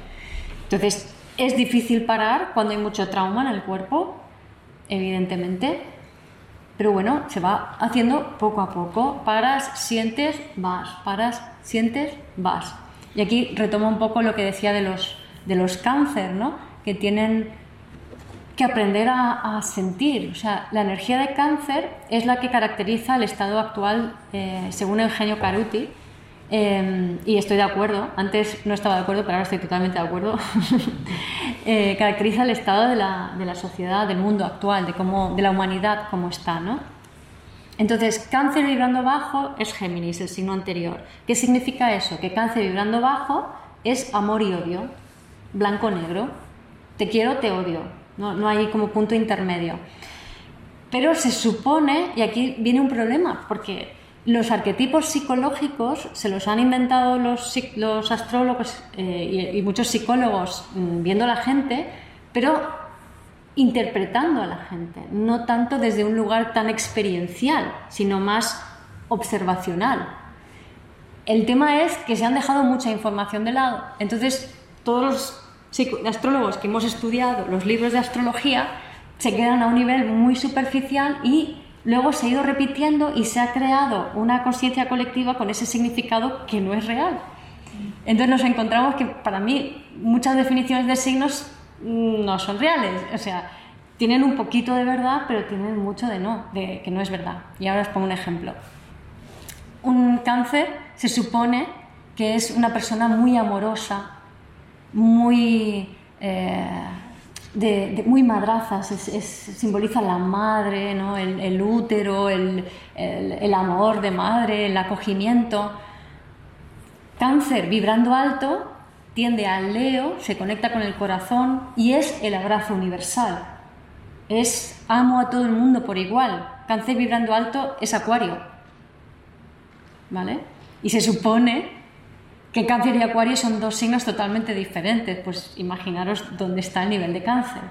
Entonces, es difícil parar cuando hay mucho trauma en el cuerpo, evidentemente, pero bueno, se va haciendo poco a poco. Paras, sientes, vas, paras, sientes, vas. Y aquí retomo un poco lo que decía de los, de los cáncer, ¿no? Que tienen que aprender a, sentir. O sea, la energía de cáncer es la que caracteriza el estado actual, eh, según Eugenio Caruti, em, y estoy de acuerdo, antes no estaba de acuerdo, pero ahora estoy totalmente de acuerdo, eh, caracteriza el estado de la, de la, sociedad, del mundo actual, de, cómo, de la humanidad como está. ¿no? Entonces, cáncer vibrando bajo es Géminis, el signo anterior. ¿Qué significa eso? Que cáncer vibrando bajo es amor y odio, blanco-negro. Te quiero, te odio no, hay como punto intermedio. Pero se supone, y aquí viene un problema, porque los arquetipos psicológicos se los han inventado los, los astrólogos eh, y, muchos psicólogos mm, viendo a la gente, pero interpretando a la gente, no tanto desde un lugar tan experiencial, sino más observacional. El tema es que se han dejado mucha información de lado, entonces todos los astrólogos que hemos estudiado los libros de astrología se quedan a un nivel muy superficial y luego se ha ido repitiendo y se ha creado una conciencia colectiva con ese significado que no es real. Entonces nos encontramos que para mí muchas definiciones de signos no son reales, o sea, tienen un poquito de verdad, pero tienen mucho de no, de que no es verdad. Y ahora os pongo un ejemplo. Un cáncer se supone que es una persona muy amorosa, muy eh, muy madrazas, simboliza la madre, ¿no? el, útero, el, el, amor de madre, el acogimiento. Cáncer vibrando alto tiende al Leo, se conecta con el corazón y es el abrazo universal. Es amo a todo el mundo por igual. Cáncer vibrando alto es Acuario. ¿Vale? Y se supone que Cáncer y Acuario son dos signos totalmente diferentes, pues imaginaros dónde está el nivel de Cáncer.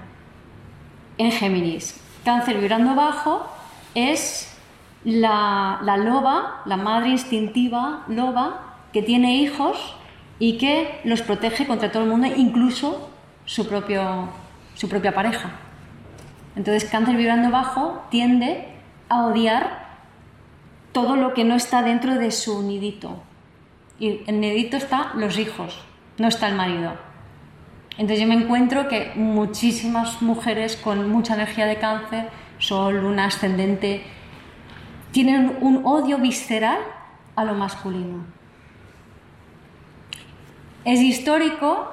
En Géminis, Cáncer vibrando bajo es la, loba, la madre instintiva loba, que tiene hijos y que los protege contra todo el mundo, incluso su, propio, su propia pareja. Entonces, cáncer vibrando bajo tiende a odiar todo lo que no está dentro de su nidito, y en Nedito está los hijos, no está el marido. Entonces yo me encuentro que muchísimas mujeres con mucha energía de cáncer, sol, luna ascendente, tienen un odio visceral a lo masculino. Es histórico,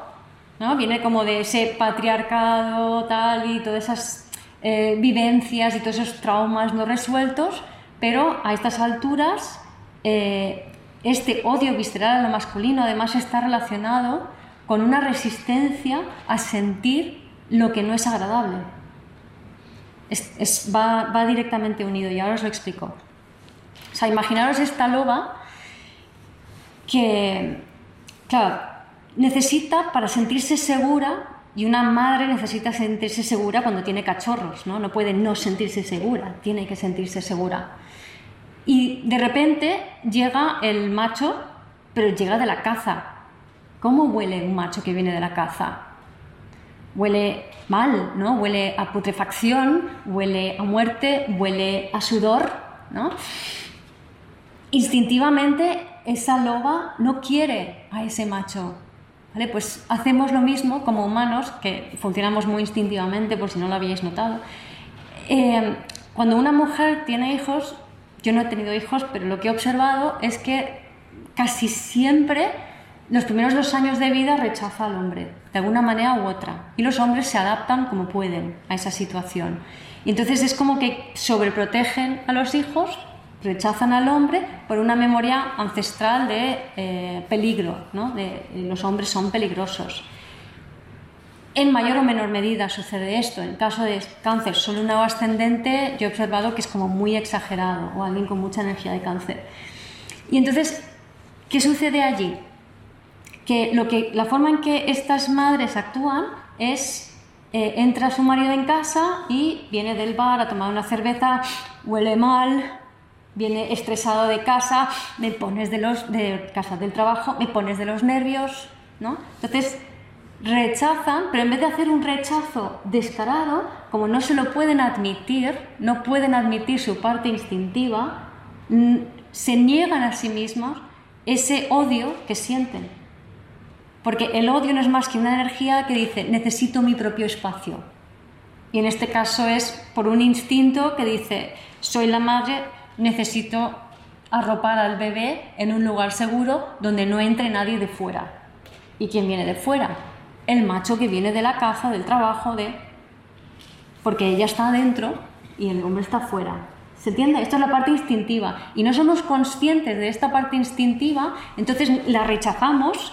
¿no? viene como de ese patriarcado tal y todas esas eh, vivencias y todos esos traumas no resueltos, pero a estas alturas eh, este odio visceral a lo masculino además está relacionado con una resistencia a sentir lo que no es agradable. va, directamente unido y ahora os lo explico. O sea, imaginaros esta loba que, claro, necesita para sentirse segura y una madre necesita sentirse segura cuando tiene cachorros, ¿no? No puede no sentirse segura, tiene que sentirse segura. Y de repente llega el macho, pero llega de la caza. ¿Cómo huele un macho que viene de la caza? Huele mal, ¿no? Huele a putrefacción, huele a muerte, huele a sudor, ¿no? Instintivamente esa loba no quiere a ese macho. ¿Vale? Pues hacemos lo mismo como humanos, que funcionamos muy instintivamente, por si no lo habíais notado. Eh, cuando una mujer tiene hijos, yo no he tenido hijos, pero lo que he observado es que casi siempre los primeros dos años de vida rechaza al hombre, de alguna manera u otra. Y los hombres se adaptan como pueden a esa situación. Y entonces es como que sobreprotegen a los hijos, rechazan al hombre por una memoria ancestral de eh, peligro, ¿no? de los hombres son peligrosos. En mayor o menor medida sucede esto. En caso de cáncer solo una ascendente, yo he observado que es como muy exagerado o alguien con mucha energía de cáncer. Y entonces, ¿qué sucede allí? Que, lo que la forma en que estas madres actúan es eh, entra su marido en casa y viene del bar a tomar una cerveza, huele mal, viene estresado de casa, me pones de los de casa del trabajo, me pones de los nervios, ¿no? Entonces rechazan, pero en vez de hacer un rechazo descarado, como no se lo pueden admitir, no pueden admitir su parte instintiva, se niegan a sí mismos ese odio que sienten. Porque el odio no es más que una energía que dice, necesito mi propio espacio. Y en este caso es por un instinto que dice, soy la madre, necesito arropar al bebé en un lugar seguro donde no entre nadie de fuera. ¿Y quién viene de fuera? El macho que viene de la casa, del trabajo, de... Porque ella está adentro y el hombre está fuera. ¿Se entiende? Esto es la parte instintiva. Y no somos conscientes de esta parte instintiva, entonces la rechazamos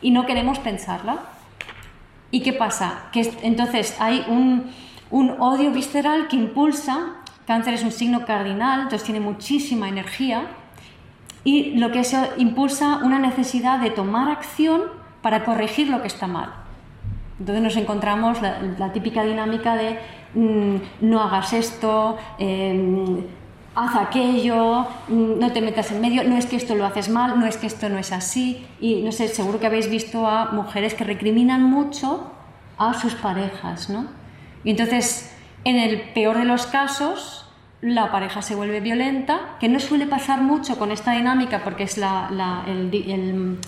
y no queremos pensarla. ¿Y qué pasa? Que entonces hay un, un odio visceral que impulsa, cáncer es un signo cardinal, entonces tiene muchísima energía, y lo que eso impulsa una necesidad de tomar acción para corregir lo que está mal. Entonces nos encontramos la, típica dinámica de mm, no hagas esto, em, haz aquello, mm, no te metas en medio, no es que esto lo haces mal, no es que esto no es así. Y no sé, seguro que habéis visto a mujeres que recriminan mucho a sus parejas, ¿no? Y entonces, en el peor de los casos, la pareja se vuelve violenta, que no suele pasar mucho con esta dinámica porque es el el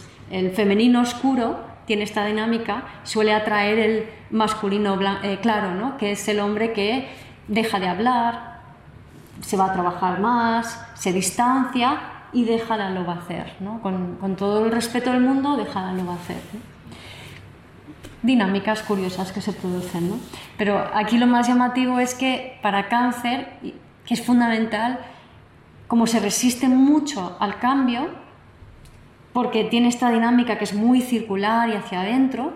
femenino oscuro tiene esta dinámica, suele atraer el masculino eh, claro, ¿no? que es el hombre que deja de hablar, se va a trabajar más, se distancia y deja la loba hacer. ¿no? Con, todo el respeto del mundo, deja la loba hacer. dinámicas curiosas que se producen. ¿no? Pero aquí lo más llamativo es que para cáncer, que es fundamental, como se resiste mucho al cambio, porque tiene esta dinámica que es muy circular y hacia adentro,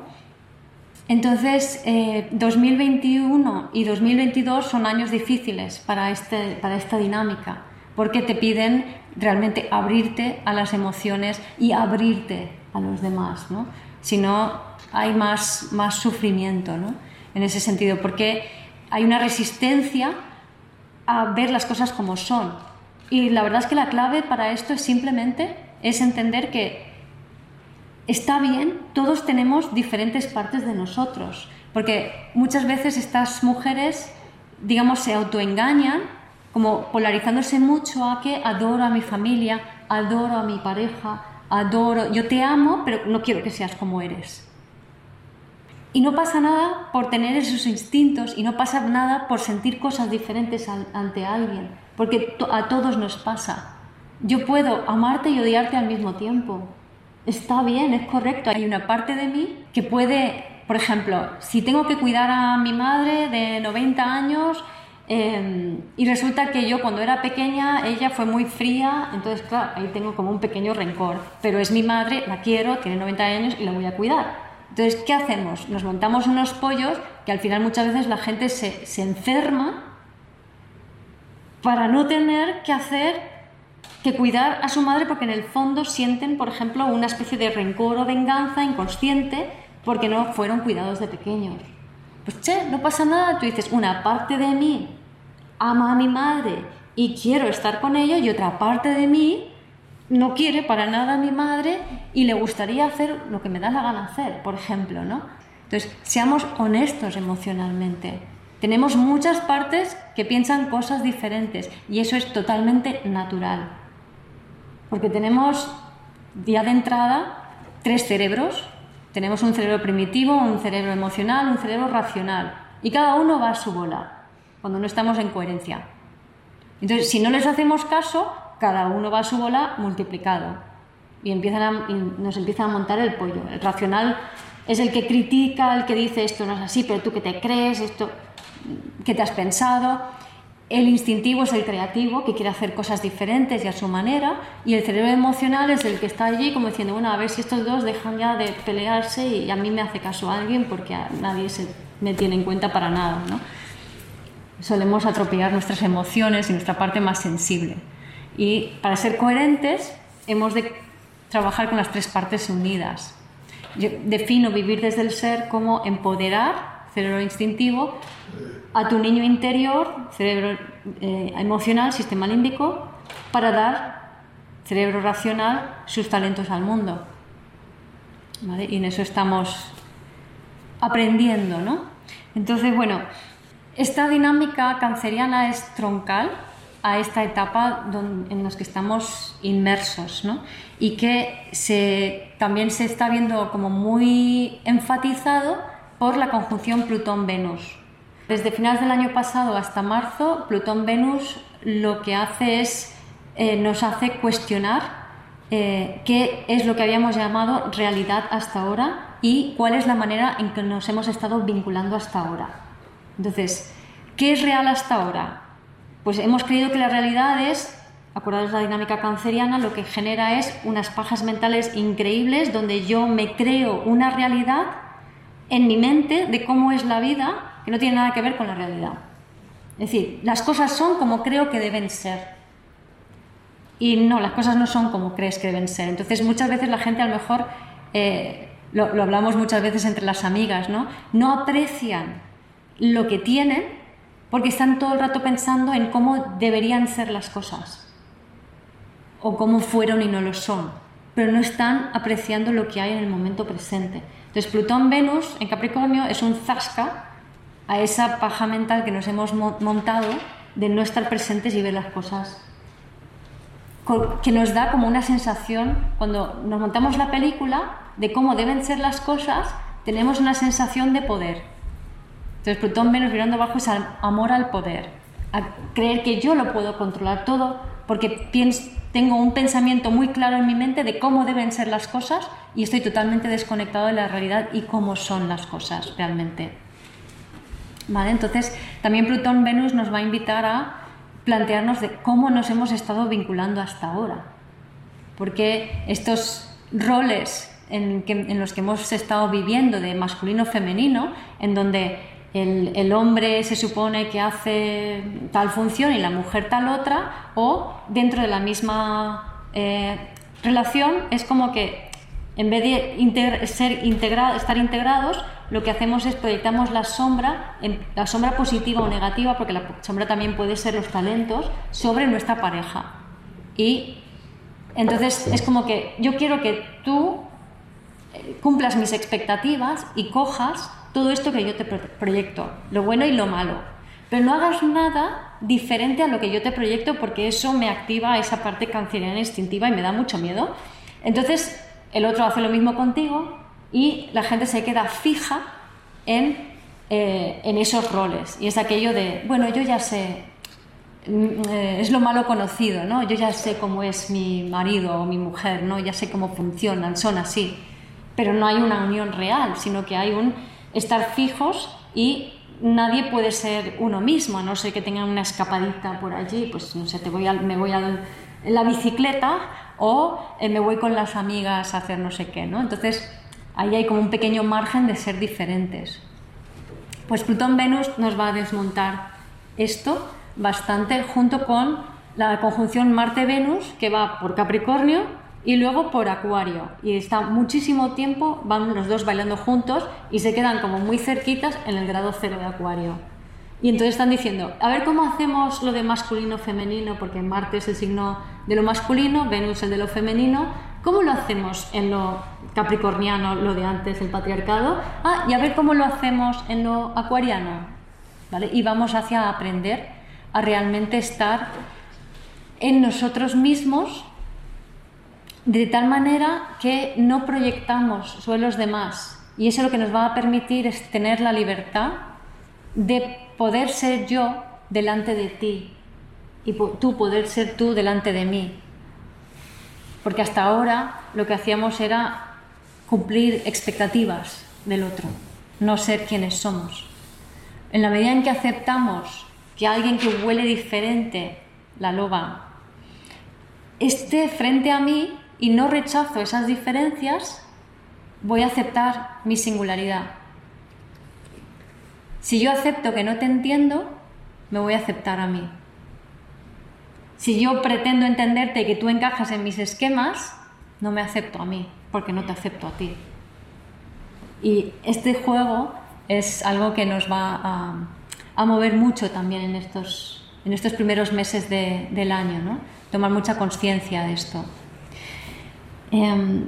entonces 2021 eh, y 2022 son años difíciles para, este, para esta dinámica, porque te piden realmente abrirte a las emociones y abrirte a los demás, ¿no? Si no, hay más, más sufrimiento, ¿no? En ese sentido, porque hay una resistencia a ver las cosas como son. Y la verdad es que la clave para esto es simplemente es entender que está bien, todos tenemos diferentes partes de nosotros, porque muchas veces estas mujeres, digamos, se autoengañan como polarizándose mucho a que adoro a mi familia, adoro a mi pareja, adoro, yo te amo, pero no quiero que seas como eres. Y no pasa nada por tener esos instintos y no pasa nada por sentir cosas diferentes ante alguien, porque a todos nos pasa. Yo puedo amarte y odiarte al mismo tiempo. Está bien, es correcto. Hay una parte de mí que puede, por ejemplo, si tengo que cuidar a mi madre de 90 años em, y resulta que yo cuando era pequeña ella fue muy fría, entonces claro, ahí tengo como un pequeño rencor. Pero es mi madre, la quiero, tiene 90 años y la voy a cuidar. Entonces, ¿qué hacemos? Nos montamos unos pollos que al final muchas veces la gente se, se enferma para no tener que hacer que cuidar a su madre porque en el fondo sienten, por ejemplo, una especie de rencor o venganza inconsciente porque no fueron cuidados de pequeños. Pues che, no pasa nada, tú dices, una parte de mí ama a mi madre y quiero estar con ella y otra parte de mí no quiere para nada a mi madre y le gustaría hacer lo que me da la gana hacer, por ejemplo, ¿no? Entonces, seamos honestos emocionalmente. Tenemos muchas partes que piensan cosas diferentes y eso es totalmente natural. Porque tenemos ya de entrada tres cerebros. Tenemos un cerebro primitivo, un cerebro emocional, un cerebro racional. Y cada uno va a su bola, cuando no estamos en coherencia. Entonces, si no les hacemos caso, cada uno va a su bola multiplicado. Y, nos empiezan a montar el pollo. El racional es el que critica, el que dice esto no es así, pero tú que te crees, esto que te has pensado. El instintivo es el creativo, que quiere hacer cosas diferentes y a su manera. Y el cerebro emocional es el que está allí como diciendo, bueno, a ver si estos dos dejan ya de pelearse y a mí me hace caso alguien porque a nadie se me tiene en cuenta para nada. Solemos atropellar nuestras emociones y nuestra parte más sensible. Y para ser coherentes hemos de trabajar con las tres partes unidas. Yo defino vivir desde el ser como empoderar, cerebro instintivo, a tu niño interior, cerebro eh, emocional, sistema límbico, para dar cerebro racional sus talentos al mundo. Y en eso estamos aprendiendo, ¿no? Entonces, bueno, esta dinámica canceriana es troncal, a esta etapa en la que estamos inmersos ¿no? y que se, también se está viendo como muy enfatizado por la conjunción Plutón-Venus. Desde finales del año pasado hasta marzo, Plutón-Venus lo que hace es, eh, nos hace cuestionar eh, qué es lo que habíamos llamado realidad hasta ahora y cuál es la manera en que nos hemos estado vinculando hasta ahora. Entonces, ¿qué es real hasta ahora? Pues hemos creído que la realidad es, acordados la dinámica canceriana, lo que genera es unas pajas mentales increíbles donde yo me creo una realidad en mi mente de cómo es la vida que no tiene nada que ver con la realidad. Es decir, las cosas son como creo que deben ser. Y no, las cosas no son como crees que deben ser. Entonces muchas veces la gente a lo mejor, eh, lo, lo hablamos muchas veces entre las amigas, ¿no? No aprecian lo que tienen porque están todo el rato pensando en cómo deberían ser las cosas o cómo fueron y no lo son, pero no están apreciando lo que hay en el momento presente. Entonces Plutón-Venus en Capricornio es un zasca a esa paja mental que nos hemos montado de no estar presentes y ver las cosas, que nos da como una sensación, cuando nos montamos la película de cómo deben ser las cosas, tenemos una sensación de poder entonces Plutón Venus mirando abajo es amor al poder, a creer que yo lo puedo controlar todo, porque tengo un pensamiento muy claro en mi mente de cómo deben ser las cosas y estoy totalmente desconectado de la realidad y cómo son las cosas realmente. ¿Vale? Entonces, también Plutón-Venus nos va a invitar a plantearnos de cómo nos hemos estado vinculando hasta ahora. Porque estos roles en, los que hemos estado viviendo de masculino-femenino, en donde el, hombre se supone que hace tal función y la mujer tal otra, o dentro de la misma eh, relación es como que en vez de ser integrado, estar integrados, lo que hacemos es proyectamos la sombra, la sombra positiva o negativa, porque la sombra también puede ser los talentos, sobre nuestra pareja. Y entonces es como que yo quiero que tú eh, cumplas mis expectativas y cojas todo esto que yo te proyecto, lo bueno y lo malo. Pero no hagas nada diferente a lo que yo te proyecto porque eso me activa esa parte canceriana instintiva y me da mucho miedo. Entonces el otro hace lo mismo contigo y la gente se queda fija en, eh, en esos roles. Y es aquello de, bueno, yo ya sé, mm, eh, es lo malo conocido, ¿no? Yo ya sé cómo es mi marido o mi mujer, ¿no? Ya sé cómo funcionan, son así. Pero no hay una unión real, sino que hay un estar fijos y nadie puede ser uno mismo, a no ser que tengan una escapadita por allí, pues no sé, te voy me voy a la bicicleta o eh, me voy con las amigas a hacer no sé qué, ¿no? Entonces, ahí hay como un pequeño margen de ser diferentes. Pues Plutón-Venus nos va a desmontar esto bastante junto con la conjunción Marte-Venus que va por Capricornio y luego por Acuario. Y está muchísimo tiempo, van los dos bailando juntos y se quedan como muy cerquitas en el grado cero de Acuario. Y entonces están diciendo, a ver cómo hacemos lo de masculino-femenino, porque Marte es el signo de lo masculino, Venus el de lo femenino, ¿cómo lo hacemos en lo capricorniano, lo de antes, el patriarcado? Ah, y a ver cómo lo hacemos en lo acuariano. ¿Vale? Y vamos hacia aprender a realmente estar en nosotros mismos de tal manera que no proyectamos sobre los demás. Y eso lo que nos va a permitir es tener la libertad de poder ser yo delante de ti y tú poder ser tú delante de mí. Porque hasta ahora lo que hacíamos era cumplir expectativas del otro, no ser quienes somos. En la medida en que aceptamos que alguien que huele diferente, la loba, esté frente a mí y no rechazo esas diferencias, voy a aceptar mi singularidad. Si yo acepto que no te entiendo, me voy a aceptar a mí. Si yo pretendo entenderte que tú encajas en mis esquemas, no me acepto a mí, porque no te acepto a ti. Y este juego es algo que nos va a, mover mucho también en estos, en estos primeros meses del año, ¿no? tomar mucha conciencia de esto. Em,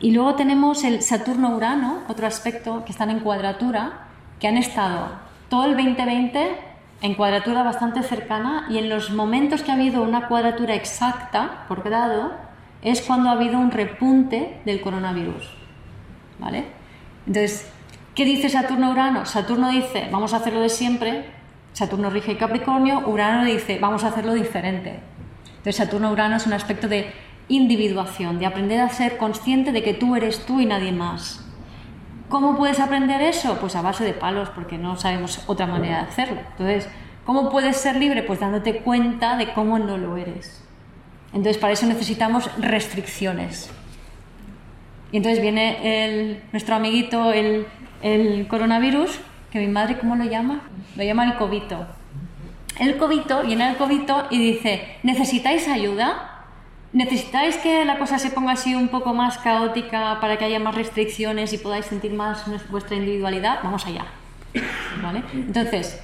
y luego tenemos el Saturno-Urano, otro aspecto que están en cuadratura, que han estado todo el 2020 en cuadratura bastante cercana y en los momentos que ha habido una cuadratura exacta por grado es cuando ha habido un repunte del coronavirus. ¿Vale? Entonces, ¿qué dice Saturno-Urano? Saturno dice, vamos a hacerlo de siempre, Saturno rige Capricornio, Urano dice, vamos a hacerlo diferente. Entonces, Saturno-Urano es un aspecto de individuación, de aprender a ser consciente de que tú eres tú y nadie más. ¿Cómo puedes aprender eso? Pues a base de palos, porque no sabemos otra manera de hacerlo. Entonces, ¿cómo puedes ser libre? Pues dándote cuenta de cómo no lo eres. Entonces, para eso necesitamos restricciones. Y entonces viene nuestro amiguito, el, el, coronavirus, que mi madre, ¿cómo lo llama? Lo llama el cobito. El cobito viene el cobito y dice, ¿necesitáis ayuda? ¿Necesitáis que la cosa se ponga así un poco más caótica para que haya más restricciones y podáis sentir más vuestra individualidad? Vamos allá. ¿Vale? Entonces,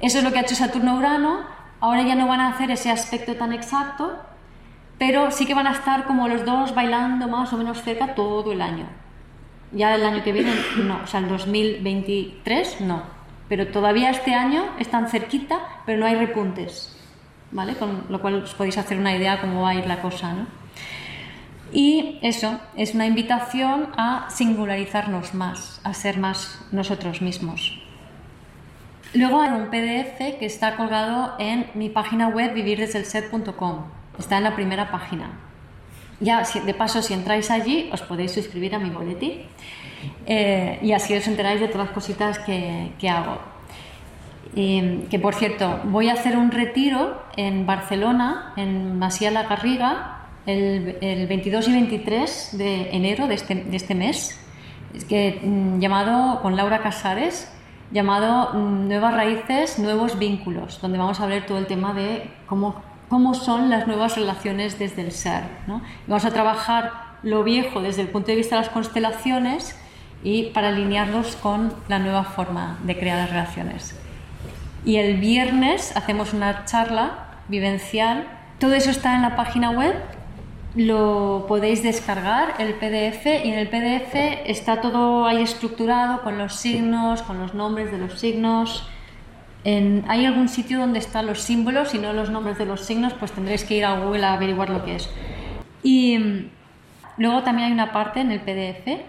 eso es lo que ha hecho Saturno-Urano. Ahora ya no van a hacer ese aspecto tan exacto, pero sí que van a estar como los dos bailando más o menos cerca todo el año. Ya el año que viene, no, o sea, el 2023, no. Pero todavía este año están cerquita, pero no hay repuntes. Con lo cual os podéis hacer una idea cómo va a ir la cosa, ¿no? Y eso es una invitación a singularizarnos más, a ser más nosotros mismos. Luego hay un PDF que está colgado en mi página web vivirdesdelset.com. está en la primera página. Ya, de paso, si entráis allí, os podéis suscribir a mi boletín eh, y así os enteráis de todas las cositas que, hago. Que por cierto, voy a hacer un retiro en Barcelona, en Masía la Garriga, el, 22 y 23 de enero de este, de este mes, que, mm, llamado con Laura Casares, llamado mm, Nuevas Raíces, Nuevos Vínculos, donde vamos a ver todo el tema de cómo, cómo son las nuevas relaciones desde el ser. ¿no? vamos a trabajar lo viejo desde el punto de vista de las constelaciones y para alinearlos con la nueva forma de crear las relaciones. Y el viernes hacemos una charla vivencial. Todo eso está en la página web lo podéis descargar el PDF y en el PDF está todo ahí estructurado con los signos, con los nombres de los signos. hay algún sitio donde están los símbolos y no los nombres de los signos, pues tendréis que ir a Google a averiguar lo que es. Y mm, luego también hay una parte en el PDF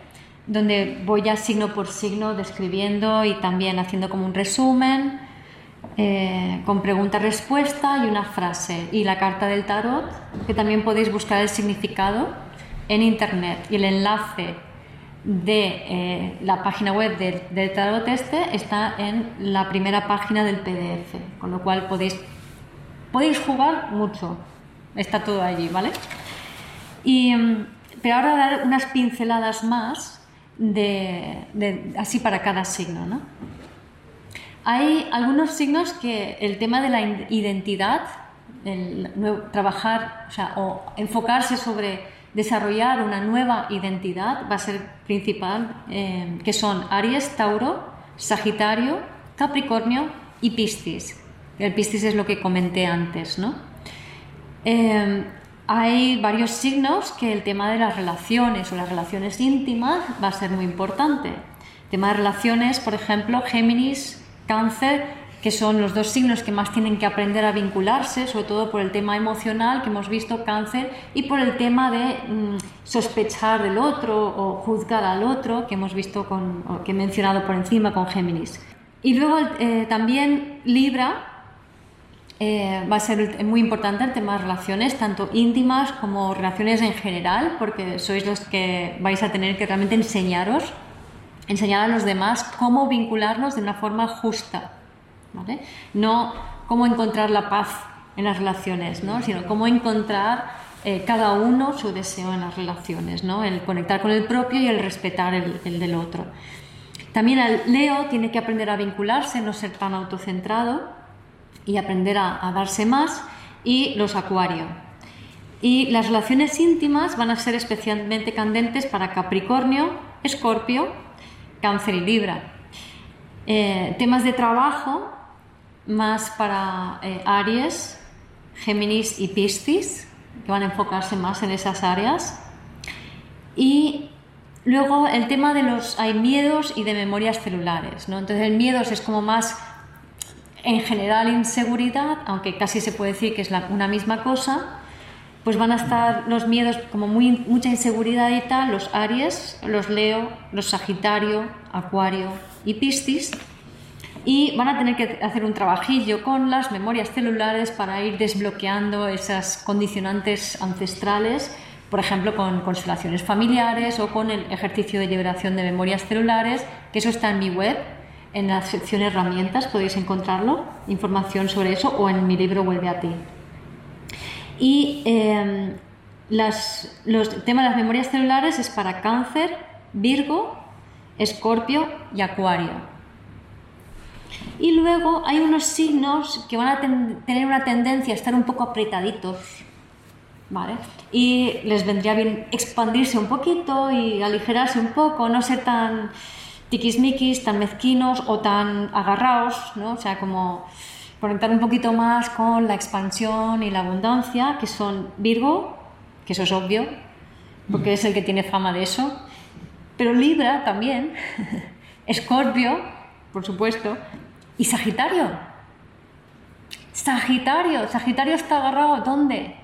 donde voy ya signo por signo describiendo y también haciendo como un resumen eh, con pregunta-respuesta y una frase. Y la carta del tarot, que también podéis buscar el significado en internet. Y el enlace de eh, la página web del, tarot este está en la primera página del PDF, con lo cual podéis, podéis jugar mucho. Está todo allí, ¿vale? Y, mm, pero ahora dar unas pinceladas más de, de, así para cada signo, ¿no? Hay algunos signos que el tema de la identidad, el trabajar o, enfocarse sobre desarrollar una nueva identidad va a ser principal, eh, que son Aries, Tauro, Sagitario, Capricornio y Piscis. El Piscis es lo que comenté antes, ¿no? Eh, hay varios signos que el tema de las relaciones o las relaciones íntimas va a ser muy importante. El tema de relaciones, por ejemplo, Géminis, cáncer, que son los dos signos que más tienen que aprender a vincularse, sobre todo por el tema emocional que hemos visto cáncer y por el tema de mm, sospechar del otro o juzgar al otro que hemos visto con, que he mencionado por encima con Géminis. Y luego eh, también Libra eh, va a ser muy importante el tema de relaciones, tanto íntimas como relaciones en general, porque sois los que vais a tener que realmente enseñaros enseñar a los demás cómo vincularnos de una forma justa, no cómo encontrar la paz en las relaciones, ¿no? sino cómo encontrar eh, cada uno su deseo en las relaciones, ¿no? el conectar con el propio y el respetar el, del otro. También el Leo tiene que aprender a vincularse, no ser tan autocentrado y aprender a, a darse más, y los Acuario. Y las relaciones íntimas van a ser especialmente candentes para Capricornio, Escorpio Cáncer y Libra. Eh, temas de trabajo, más para eh, Aries, Géminis y Piscis, que van a enfocarse más en esas áreas. Y luego el tema de los hay miedos y de memorias celulares. ¿no? Entonces el miedo es como más en general inseguridad, aunque casi se puede decir que es una misma cosa pues van a estar los miedos como mucha inseguridad y tal, los Aries, los Leo, los Sagitario, Acuario y Piscis, y van a tener que hacer un trabajillo con las memorias celulares para ir desbloqueando esas condicionantes ancestrales, por ejemplo, con constelaciones familiares o con el ejercicio de liberación de memorias celulares, que eso está en mi web, en la sección herramientas podéis encontrarlo, información sobre eso, o en mi libro Vuelve a ti. Y em, los temas de las memorias celulares es para cáncer, Virgo, Escorpio y Acuario. Y luego hay unos signos que van a tener una tendencia a estar un poco apretaditos, ¿vale? Y les vendría bien expandirse un poquito y aligerarse un poco, no ser tan tiquismiquis, tan mezquinos o tan agarrados, ¿no? O sea, como conectar un poquito más con la expansión y la abundancia, que son Virgo, que eso es obvio, porque es el que tiene fama de eso, pero Libra también, Escorpio, por supuesto, y Sagitario. Sagitario, Sagitario está agarrado ¿dónde?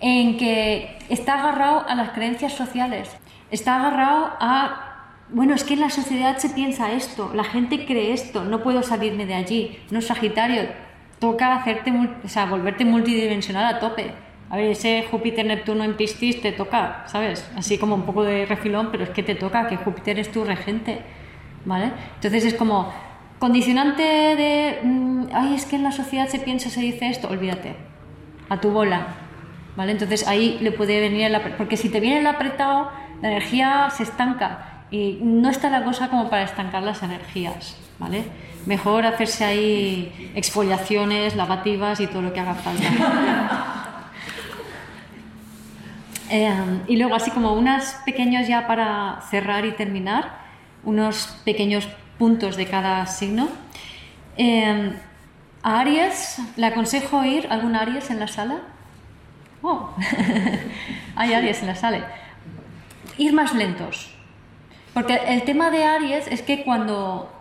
En que está agarrado a las creencias sociales, está agarrado a bueno, es que en la sociedad se piensa esto, la gente cree esto, no puedo salirme de allí. No, Sagitario, toca hacerte, o sea, volverte multidimensional a tope. A ver, ese Júpiter-Neptuno en Piscis te toca, ¿sabes? Así como un poco de refilón, pero es que te toca, que Júpiter es tu regente, ¿vale? Entonces es como, condicionante de, mm, ay, es que en la sociedad se piensa, se dice esto, olvídate, a tu bola, ¿vale? Entonces ahí le puede venir el porque si te viene el apretado, la energía se estanca y no está la cosa como para estancar las energías, ¿vale? Mejor hacerse ahí exfoliaciones, lavativas y todo lo que haga falta. Em, y luego, así como unos pequeños ya para cerrar y terminar, unos pequeños puntos de cada signo. Em, a Aries, ¿le aconsejo ir? ¿Algún Aries en la sala? Oh, hay Aries en la sala. Ir más lentos. Porque el tema de Aries es que cuando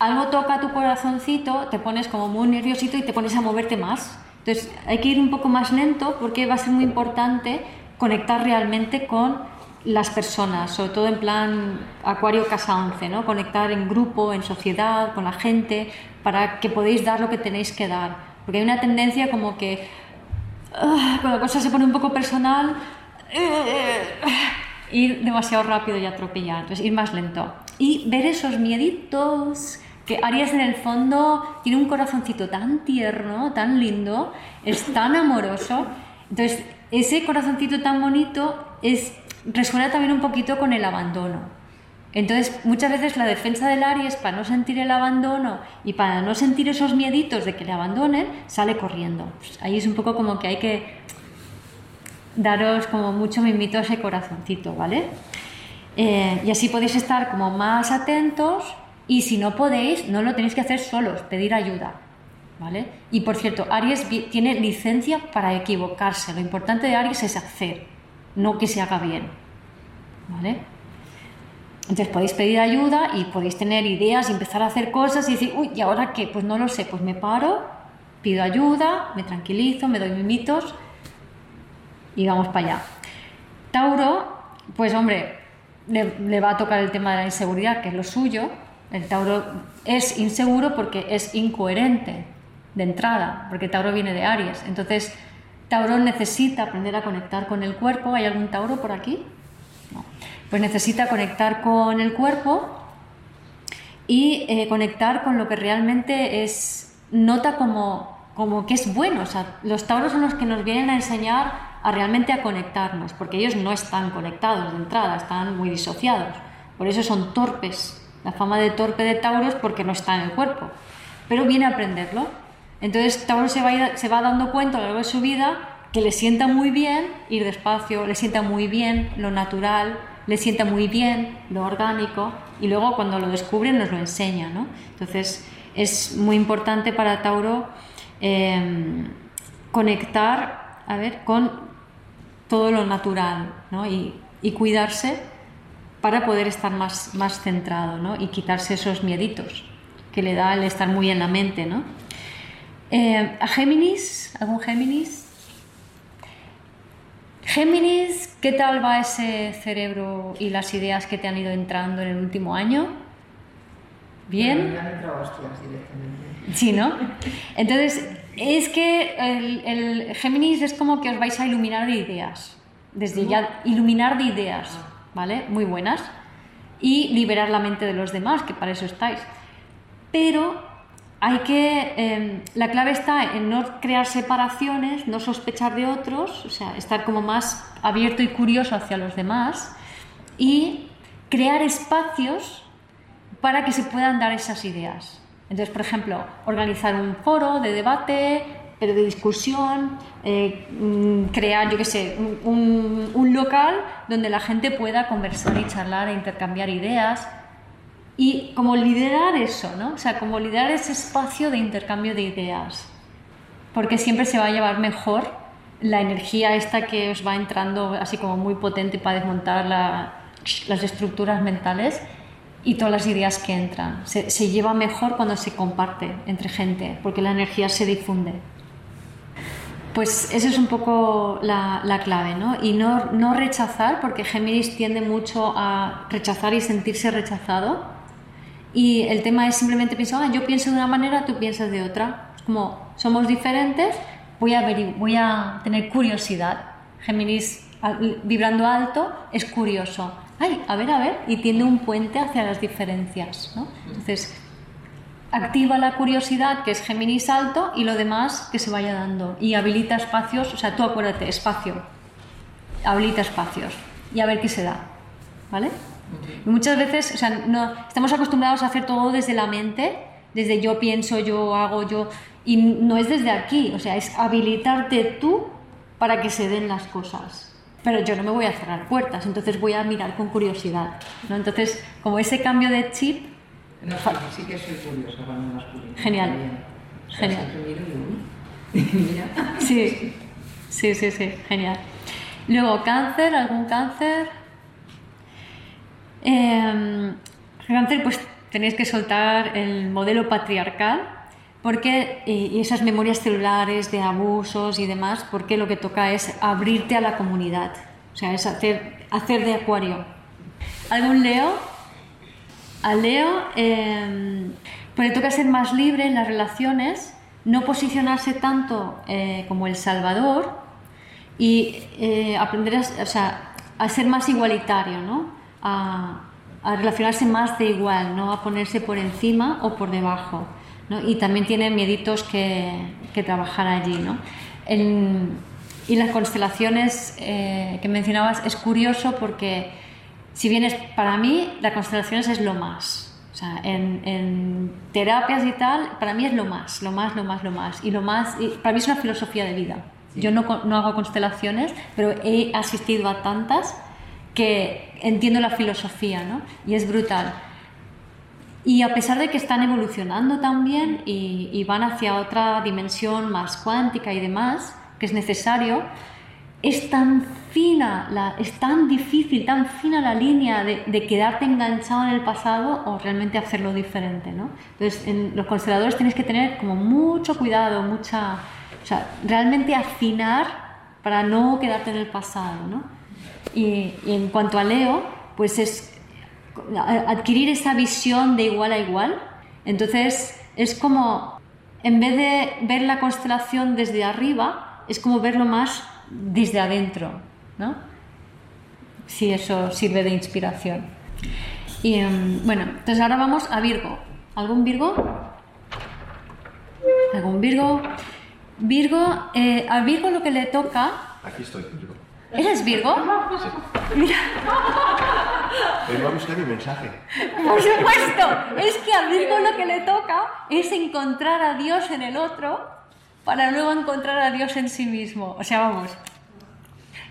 algo toca tu corazoncito, te pones como muy nerviosito y te pones a moverte más. Entonces hay que ir un poco más lento porque va a ser muy importante conectar realmente con las personas, sobre todo en plan Acuario Casa 11, ¿no? conectar en grupo, en sociedad, con la gente, para que podáis dar lo que tenéis que dar. Porque hay una tendencia como que ah, cuando la cosa se pone un poco personal, eh, ir demasiado rápido y atropellar, entonces ir más lento. Y ver esos mieditos, que Aries en el fondo tiene un corazoncito tan tierno, tan lindo, es tan amoroso. Entonces, ese corazoncito tan bonito es, resuena también un poquito con el abandono. Entonces, muchas veces la defensa del Aries para no sentir el abandono y para no sentir esos mieditos de que le abandonen, sale corriendo. Pues ahí es un poco como que hay que daros como mucho mimito a ese corazoncito, ¿vale? Eh, y así podéis estar como más atentos y si no podéis, no lo tenéis que hacer solos, pedir ayuda. Y por cierto, Aries tiene licencia para equivocarse. Lo importante de Aries es hacer, no que se haga bien, ¿vale? Entonces podéis pedir ayuda y podéis tener ideas y empezar a hacer cosas y decir, uy, ¿y ahora qué? Pues no lo sé, pues me paro, pido ayuda, me tranquilizo, me doy mimitos y vamos para allá. Tauro, pues hombre, le, le va a tocar el tema de la inseguridad, que es lo suyo. El Tauro es inseguro porque es incoherente de entrada, porque Tauro viene de Aries. Entonces, Tauro necesita aprender a conectar con el cuerpo. ¿Hay algún Tauro por aquí? No. Pues necesita conectar con el cuerpo y eh, conectar con lo que realmente es, nota como, como que es bueno. O sea, los Tauros son los que nos vienen a enseñar a realmente a conectarnos, porque ellos no están conectados de entrada, están muy disociados. Por eso son torpes. La fama de torpe de Tauro es porque no está en el cuerpo. Pero viene a aprenderlo. Entonces Tauro se va, se va dando cuenta a lo largo de su vida que le sienta muy bien ir despacio, le sienta muy bien lo natural, le sienta muy bien lo orgánico y luego cuando lo descubre nos lo enseña. ¿no? Entonces es muy importante para Tauro em, conectar a ver, con todo lo natural ¿no? y, y, cuidarse para poder estar más, más centrado ¿no? y quitarse esos mieditos que le da el estar muy en la mente. ¿no? Eh, ¿A Géminis? ¿Algún Géminis? Géminis, ¿qué tal va ese cerebro y las ideas que te han ido entrando en el último año? ¿Bien? Sí, ¿no? Entonces, es que el, Géminis es como que os vais a iluminar de ideas. Desde ya, iluminar de ideas, ¿vale? Muy buenas. Y liberar la mente de los demás, que para eso estáis. Pero hay que, em, la clave está en no crear separaciones, no sospechar de otros, o sea, estar como más abierto y curioso hacia los demás y crear espacios para que se puedan dar esas ideas. Entonces, por ejemplo, organizar un foro de debate, de discusión, eh, mm, crear, yo qué sé, un, un local donde la gente pueda conversar y charlar e intercambiar ideas y como liderar eso, ¿no? O sea, como liderar ese espacio de intercambio de ideas, porque siempre se va a llevar mejor la energía esta que os va entrando así como muy potente para desmontar las estructuras mentales y todas las ideas que entran. Se, lleva mejor cuando se comparte entre gente, porque la energía se difunde. Pues esa es un poco la, la clave, ¿no? Y no, rechazar, porque Géminis tiende mucho a rechazar y sentirse rechazado y el tema es simplemente pensar, ah, yo pienso de una manera, tú piensas de otra. Es como somos diferentes, voy a, voy a tener curiosidad. Géminis vibrando alto es curioso. Ay, a ver, a ver, y tiene un puente hacia las diferencias. ¿no? Entonces, activa la curiosidad, que es Géminis alto, y lo demás que se vaya dando. Y habilita espacios, o sea, tú acuérdate, espacio. Habilita espacios. Y a ver qué se da. ¿Vale? muchas veces, o sea, no, estamos acostumbrados a hacer todo desde la mente, desde yo pienso, yo hago, yo. Y no es desde aquí, o sea, es habilitarte tú para que se den las cosas. Pero yo no me voy a cerrar puertas, entonces voy a mirar con curiosidad. ¿no? Entonces, como ese cambio de chip no, sí, que soy curiosa cuando masculino. Genial. Genial. Mira. Sí, sí, sí, sí, genial. Luego, cáncer, algún cáncer. Eh, cáncer, pues tenéis que soltar el modelo patriarcal porque y esas memorias celulares de abusos y demás, porque lo que toca es abrirte a la comunidad, o sea, es hacer, hacer de acuario. ¿Algún Leo? A Leo eh, le toca ser más libre en las relaciones, no posicionarse tanto eh, como el Salvador y eh, aprender a, o sea, a, ser más igualitario, ¿no? a, relacionarse más de igual, no a ponerse por encima o por debajo. ¿no? Y también tiene mieditos que, que trabajar allí. ¿no? Y las constelaciones eh, que mencionabas es curioso porque si bien es, para mí, las constelaciones es lo más. O sea, en, en, terapias y tal, para mí es lo más, lo más, lo más, lo más. Y lo más, y para mí es una filosofía de vida. Sí. Yo no, no, hago constelaciones, pero he asistido a tantas que entiendo la filosofía, ¿no? Y es brutal. Y a pesar de que están evolucionando también y, y van hacia otra dimensión más cuántica y demás, que es necesario, es tan fina, la, es tan difícil, tan fina la línea de, quedarte enganchado en el pasado o realmente hacerlo diferente. ¿no? Entonces, en los consteladores tienes que tener como mucho cuidado, mucha, o sea, realmente afinar para no quedarte en el pasado. ¿no? Y, y en cuanto a Leo, pues es adquirir esa visión de igual a igual. Entonces, es como, en vez de ver la constelación desde arriba, es como verlo más desde adentro, ¿no? Si eso sirve de inspiración. Y um, bueno, entonces ahora vamos a Virgo. ¿Algún Virgo? ¿Algún Virgo? Virgo, eh, a Virgo lo que le toca. Aquí estoy, Virgo. ¿Eres Virgo? Sí. Mira. Vengo a buscar mi mensaje. Por supuesto, es que a Virgo lo que le toca es encontrar a Dios en el otro para luego encontrar a Dios en sí mismo. O sea, vamos,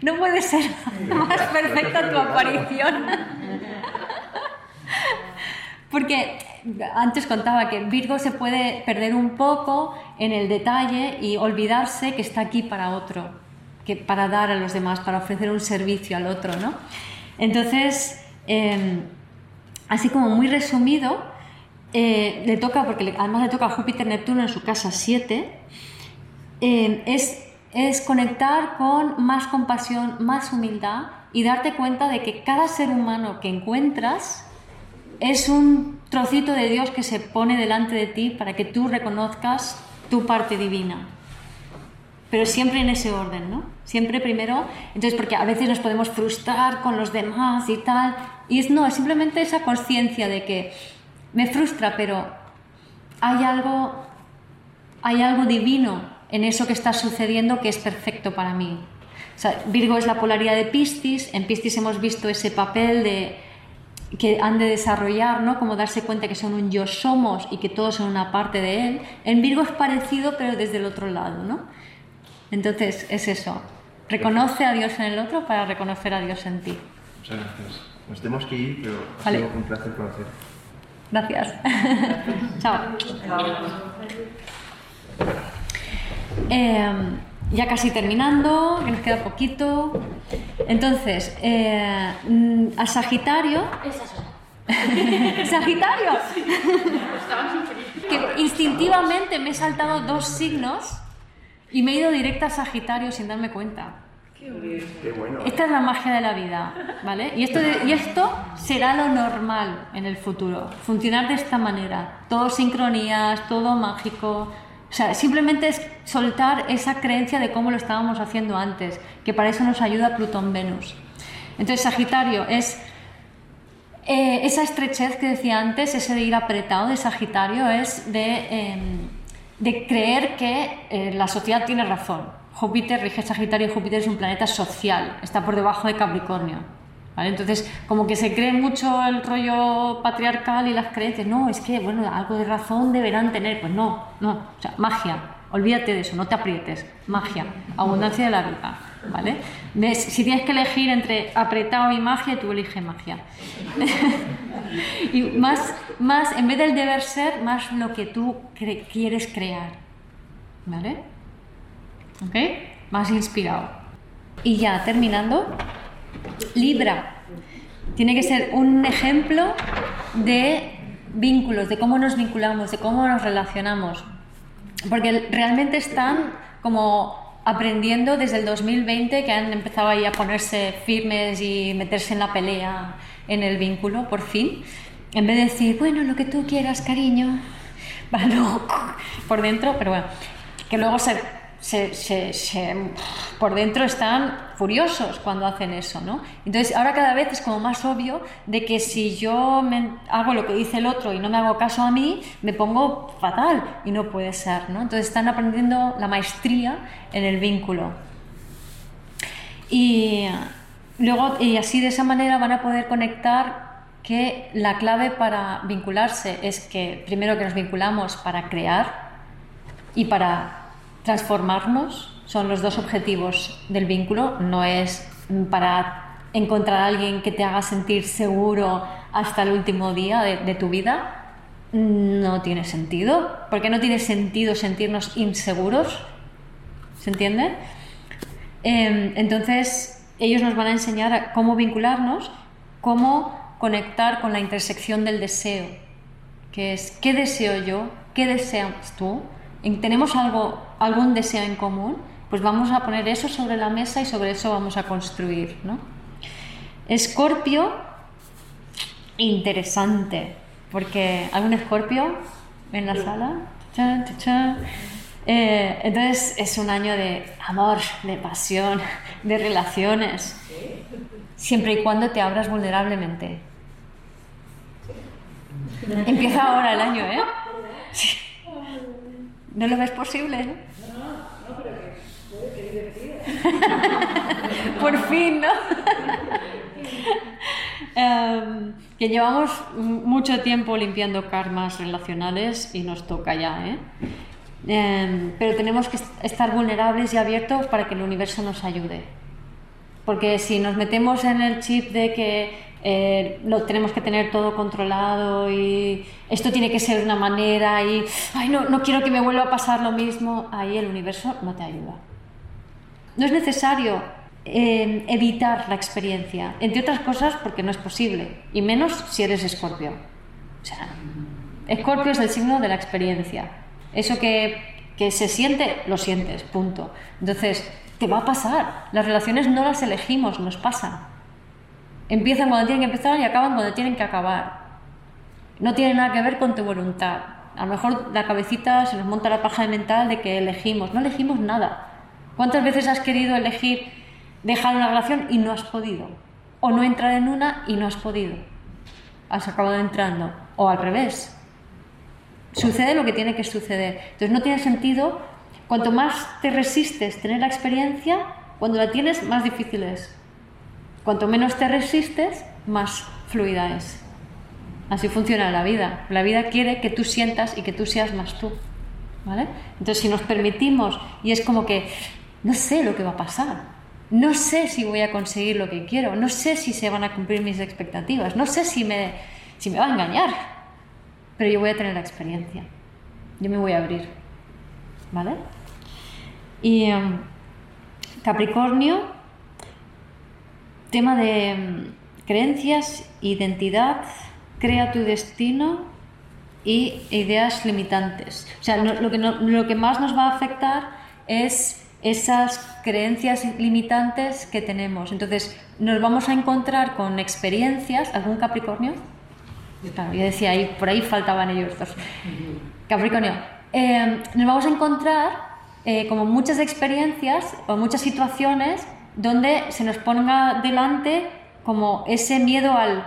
no puede ser más perfecta tu aparición. Porque antes contaba que Virgo se puede perder un poco en el detalle y olvidarse que está aquí para otro, que para dar a los demás, para ofrecer un servicio al otro, ¿no? Entonces, eh, así como muy resumido, eh, le toca, porque además le toca a Júpiter-Neptuno en su casa 7, es, es conectar con más compasión, más humildad y darte cuenta de que cada ser humano que encuentras es un trocito de Dios que se pone delante de ti para que tú reconozcas tu parte divina. Pero siempre en ese orden, ¿no? Siempre primero, entonces porque a veces nos podemos frustrar con los demás y tal, y es no, es simplemente esa conciencia de que me frustra, pero hay algo hay algo divino en eso que está sucediendo que es perfecto para mí. O sea, Virgo es la polaridad de Piscis, en Piscis hemos visto ese papel de que han de desarrollar, ¿no? Como darse cuenta que son un yo somos y que todos son una parte de él. En Virgo es parecido, pero desde el otro lado, ¿no? Entonces, es eso. Reconoce a Dios en el otro para reconocer a Dios en ti. Muchas gracias. Nos tenemos que ir, pero ha Vale. sido un placer conocer. Gracias. Chao. Eh, ya casi terminando, que nos queda poquito. Entonces, eh, mm, a Sagitario. Sagitario. que instintivamente me he saltado dos signos y me he ido directa a Sagitario sin darme cuenta. Qué bueno. Esta es la magia de la vida, ¿vale? Y esto, de- y esto será lo normal en el futuro, funcionar de esta manera, todo sincronías, todo mágico, O sea, simplemente es soltar esa creencia de cómo lo estábamos haciendo antes, que para eso nos ayuda Plutón-Venus. Entonces, Sagitario es eh, esa estrechez que decía antes, ese de ir apretado de Sagitario, es de, em, de creer que eh, la sociedad tiene razón. Júpiter rige Sagitario y Júpiter es un planeta social, está por debajo de Capricornio. Entonces, como que se cree mucho el rollo patriarcal y las creencias. No, es que, bueno, algo de razón deberán tener. Pues no, no. O sea, magia. Olvídate de eso, no te aprietes. Magia. Abundancia de la vida. ¿Vale? Si tienes que elegir entre apretado y magia, tú eliges magia. y más, más, en vez del deber ser, más lo que tú quieres crear. ¿Vale? ¿Ok? Más inspirado. Y ya, terminando. Libra tiene que ser un ejemplo de vínculos, de cómo nos vinculamos, de cómo nos relacionamos. Porque realmente están como aprendiendo desde el 2020 que han empezado ahí a ponerse firmes y meterse en la pelea, en el vínculo, por fin. En vez de decir, bueno, lo que tú quieras, cariño, bueno, por dentro, pero bueno, que luego se por dentro están furiosos cuando hacen eso, ¿no? Entonces ahora cada vez es como más obvio de que si yo hago lo que dice el otro y no me hago caso a mí, me pongo fatal y no puede ser, ¿no? Entonces están aprendiendo la maestría en el vínculo. Y luego, y así de esa manera van a poder conectar que la clave para vincularse es que primero que nos vinculamos para crear y para transformarnos son los dos objetivos del vínculo, no es para encontrar a alguien que te haga sentir seguro hasta el último día de, tu vida, no tiene sentido, porque no tiene sentido sentirnos inseguros, ¿se entiende? Em, entonces, ellos nos van a enseñar cómo vincularnos, cómo conectar con la intersección del deseo, que es qué deseo yo, qué deseas tú, tenemos algo, algún deseo en común, pues vamos a poner eso sobre la mesa y sobre eso vamos a construir. ¿no? Escorpio, interesante, porque un escorpio en la sala. Eh, entonces es un año de amor, de pasión, de relaciones, siempre y cuando te abras vulnerablemente. Empieza ahora el año, ¿eh? ¿No lo ves posible? No, no, pero que puede que Por fin, ¿no? Em, que llevamos mucho tiempo limpiando karmas relacionales y nos toca ya, ¿eh? Em, pero tenemos que estar vulnerables y abiertos para que el universo nos ayude. Porque si nos metemos en el chip de que eh, lo tenemos que tener todo controlado y esto tiene que ser una manera y ay no, no quiero que me vuelva a pasar lo mismo, ahí el universo no te ayuda. No es necesario eh, evitar la experiencia, entre otras cosas porque no es posible, y menos si eres escorpio. O sea, escorpio es el signo de la experiencia. Eso que, que se siente, lo sientes, punto. Entonces, te va a pasar. Las relaciones no las elegimos, nos pasan. Empiezan cuando tienen que empezar y acaban cuando tienen que acabar. No tiene nada que ver con tu voluntad. A lo mejor la cabecita se nos monta la paja mental de que elegimos. No elegimos nada. ¿Cuántas veces has querido elegir dejar una relación y no has podido? O no entrar en una y no has podido. Has acabado entrando. O al revés. Sucede lo que tiene que suceder. Entonces no tiene sentido. Cuanto más te resistes tener la experiencia, cuando la tienes, más difícil es. Cuanto menos te resistes, más fluida es. Así funciona la vida. La vida quiere que tú sientas y que tú seas más tú. ¿Vale? Entonces, si nos permitimos, y es como que no sé lo que va a pasar, no sé si voy a conseguir lo que quiero, no sé si se van a cumplir mis expectativas, no sé si me, si me va a engañar, pero yo voy a tener la experiencia, yo me voy a abrir. ¿Vale? Y em, Capricornio Tema de mm, creencias, identidad, crea tu destino y ideas limitantes. O sea, lo, que lo que más nos va a afectar es esas creencias limitantes que tenemos. Entonces, nos vamos a encontrar con experiencias, ¿algún Capricornio? Claro, yo decía, ahí, por ahí faltaban ellos dos. Capricornio, eh, nos vamos a encontrar eh, como muchas experiencias o muchas situaciones donde se nos ponga delante como ese miedo al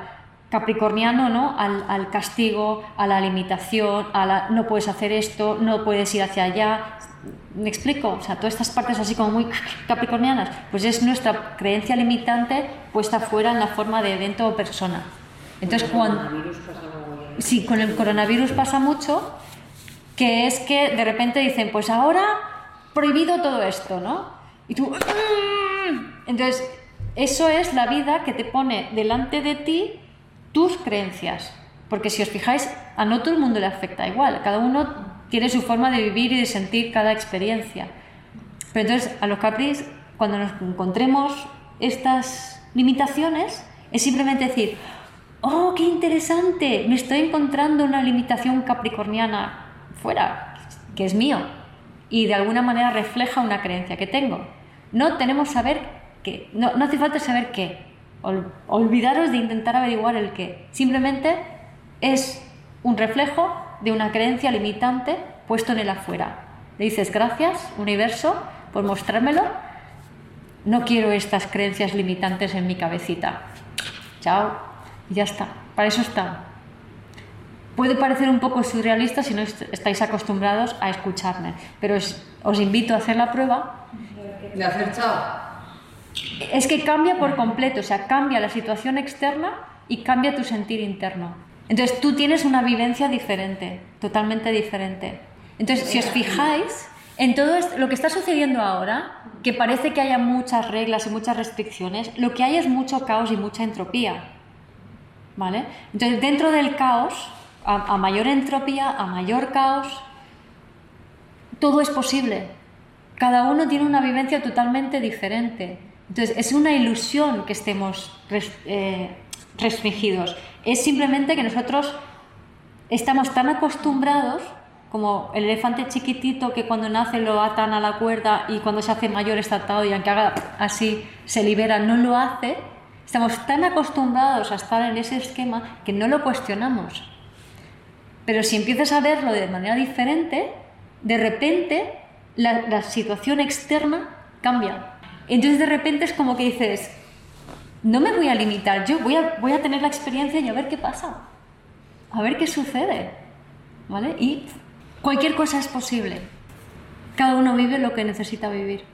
capricorniano, ¿no? Al, al castigo, a la limitación, a la no puedes hacer esto, no puedes ir hacia allá. ¿Me explico? O sea, todas estas partes así como muy capricornianas, pues es nuestra creencia limitante puesta fuera en la forma de evento o persona. Entonces, cuando... Sí, con el coronavirus pasa mucho, que es que de repente dicen, pues ahora prohibido todo esto, ¿no? Y tú... Entonces, eso es la vida que te pone delante de ti tus creencias. Porque si os fijáis, a no todo el mundo le afecta igual. Cada uno tiene su forma de vivir y de sentir cada experiencia. Pero entonces, a los capris, cuando nos encontremos estas limitaciones, es simplemente decir, oh, qué interesante, me estoy encontrando una limitación capricorniana fuera, que es mío, y de alguna manera refleja una creencia que tengo. No tenemos saber qué, no, no hace falta saber qué, Ol- olvidaros de intentar averiguar el qué, simplemente es un reflejo de una creencia limitante puesto en el afuera. Le dices gracias, universo, por mostrármelo. No quiero estas creencias limitantes en mi cabecita. Chao. Y ya está. Para eso está. Puede parecer un poco surrealista si no est- estáis acostumbrados a escucharme, pero os, os invito a hacer la prueba. De hacer chao. Es que cambia por completo, o sea, cambia la situación externa y cambia tu sentir interno. Entonces tú tienes una vivencia diferente, totalmente diferente. Entonces, si os fijáis en todo esto- lo que está sucediendo ahora, que parece que haya muchas reglas y muchas restricciones, lo que hay es mucho caos y mucha entropía. ¿Vale? Entonces, dentro del caos, a, mayor entropía, a mayor caos, todo es posible. Cada uno tiene una vivencia totalmente diferente. Entonces, es una ilusión que estemos eh, restringidos. Es simplemente que nosotros estamos tan acostumbrados como el elefante chiquitito que cuando nace lo atan a la cuerda y cuando se hace mayor está atado y aunque haga así se libera, no lo hace. Estamos tan acostumbrados a estar en ese esquema que no lo cuestionamos. Pero si empiezas a verlo de manera diferente, de repente la, la situación externa cambia. Entonces de repente es como que dices, no me voy a limitar, yo voy a, voy a tener la experiencia y a ver qué pasa, a ver qué sucede. ¿Vale? Y cualquier cosa es posible. Cada uno vive lo que necesita vivir.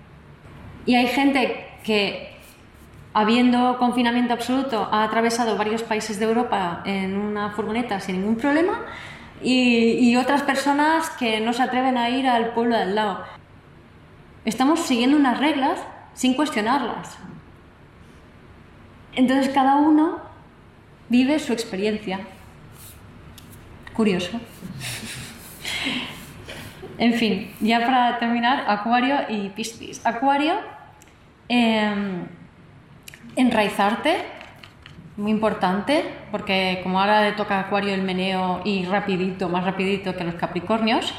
Y hay gente que, habiendo confinamiento absoluto, ha atravesado varios países de Europa en una furgoneta sin ningún problema y, otras personas que no se atreven a ir al pueblo de al lado. Estamos siguiendo unas reglas sin cuestionarlas. Entonces cada uno vive su experiencia. Curioso. En fin, ya para terminar, Acuario y Piscis. Acuario, eh, enraizarte, muy importante, porque como ahora le toca a Acuario el meneo y rapidito, más rapidito que los Capricornios,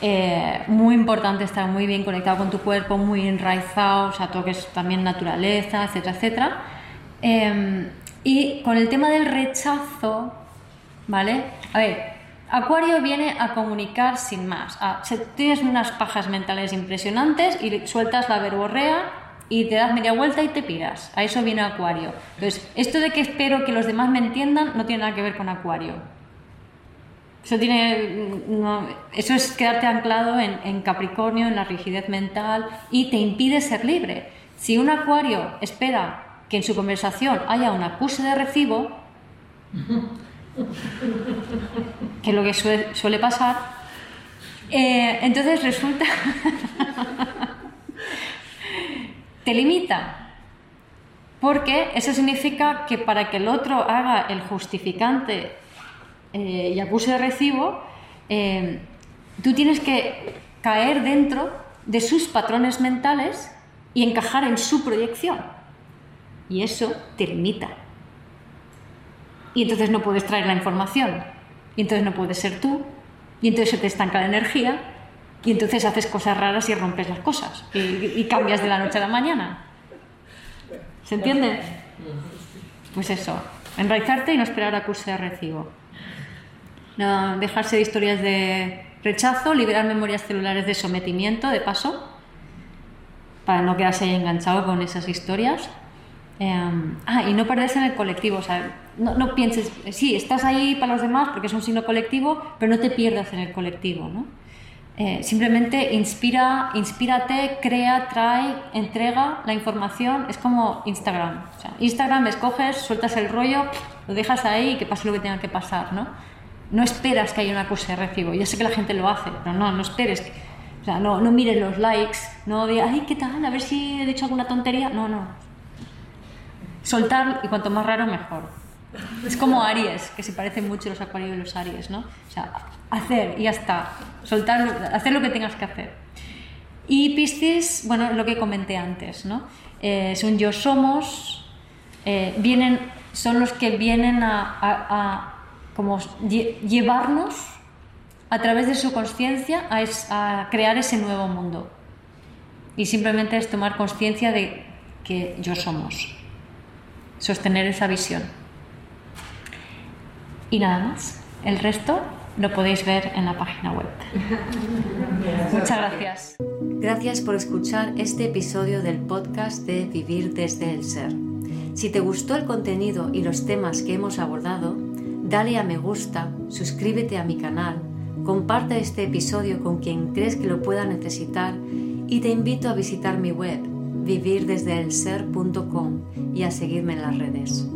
eh, muy importante estar muy bien conectado con tu cuerpo, muy enraizado, o sea, todo que es también naturaleza, etcétera, etcétera. Eh, y con el tema del rechazo, ¿vale? A ver, Acuario viene a comunicar sin más. Tienes unas pajas mentales impresionantes y sueltas la verborrea y te das media vuelta y te piras. A eso viene Acuario. Entonces, esto de que espero que los demás me entiendan no tiene nada que ver con Acuario. Eso, tiene, no- eso es quedarte anclado en, en Capricornio, en la rigidez mental y te impide ser libre. Si un Acuario espera que en su conversación haya un acuse de recibo, que es lo que suele, suele pasar, eh, entonces resulta... te limita. Porque eso significa que para que el otro haga el justificante eh, y acuse de recibo, eh, tú tienes que caer dentro de sus patrones mentales y encajar en su proyección. Y eso te limita. Y entonces no puedes traer la información. Y entonces no puedes ser tú. Y entonces se te estanca la energía. Y entonces haces cosas raras y rompes las cosas. Y, y cambias de la noche a la mañana. ¿Se entiende? Pues eso. Enraizarte y no esperar acuse de recibo. No dejarse de historias de rechazo, liberar memorias celulares de sometimiento, de paso, para no quedarse ahí enganchado con esas historias. Em, ah, y no perderse en el colectivo, o sea, no, no, pienses, sí, estás ahí para los demás porque es un signo colectivo, pero no te pierdas en el colectivo, ¿no? Eh, simplemente inspira, inspírate, crea, trae, entrega la información. Es como Instagram. Instagram escoges, sueltas el rollo, lo dejas ahí y que pase lo que tenga que pasar, ¿no? No esperas que haya una cosa de recibo. Ya sé que la gente lo hace, pero no, no esperes. O sea, no, no mires los likes, no digas, ay, ¿qué tal? A ver si he dicho alguna tontería. No, no. Soltar y cuanto más raro, mejor. Es como Aries, que se parecen mucho los acuarios y los Aries, ¿no? O sea, hacer y ya está. Soltar, hacer lo que tengas que hacer. Y Piscis, bueno, lo que comenté antes, ¿no? Eh, son yo somos, eh, vienen, son los que vienen a, a, como llevarnos a través de su conciencia a, a crear ese nuevo mundo. Y simplemente es tomar conciencia de que yo somos, sostener esa visión. Y nada más. El resto lo podéis ver en la página web. Muchas gracias. Gracias por escuchar este episodio del podcast de Vivir desde el Ser. Si te gustó el contenido y los temas que hemos abordado, dale a me gusta, suscríbete a mi canal, comparte este episodio con quien crees que lo pueda necesitar y te invito a visitar mi web vivirdesdeelser.com y a seguirme en las redes.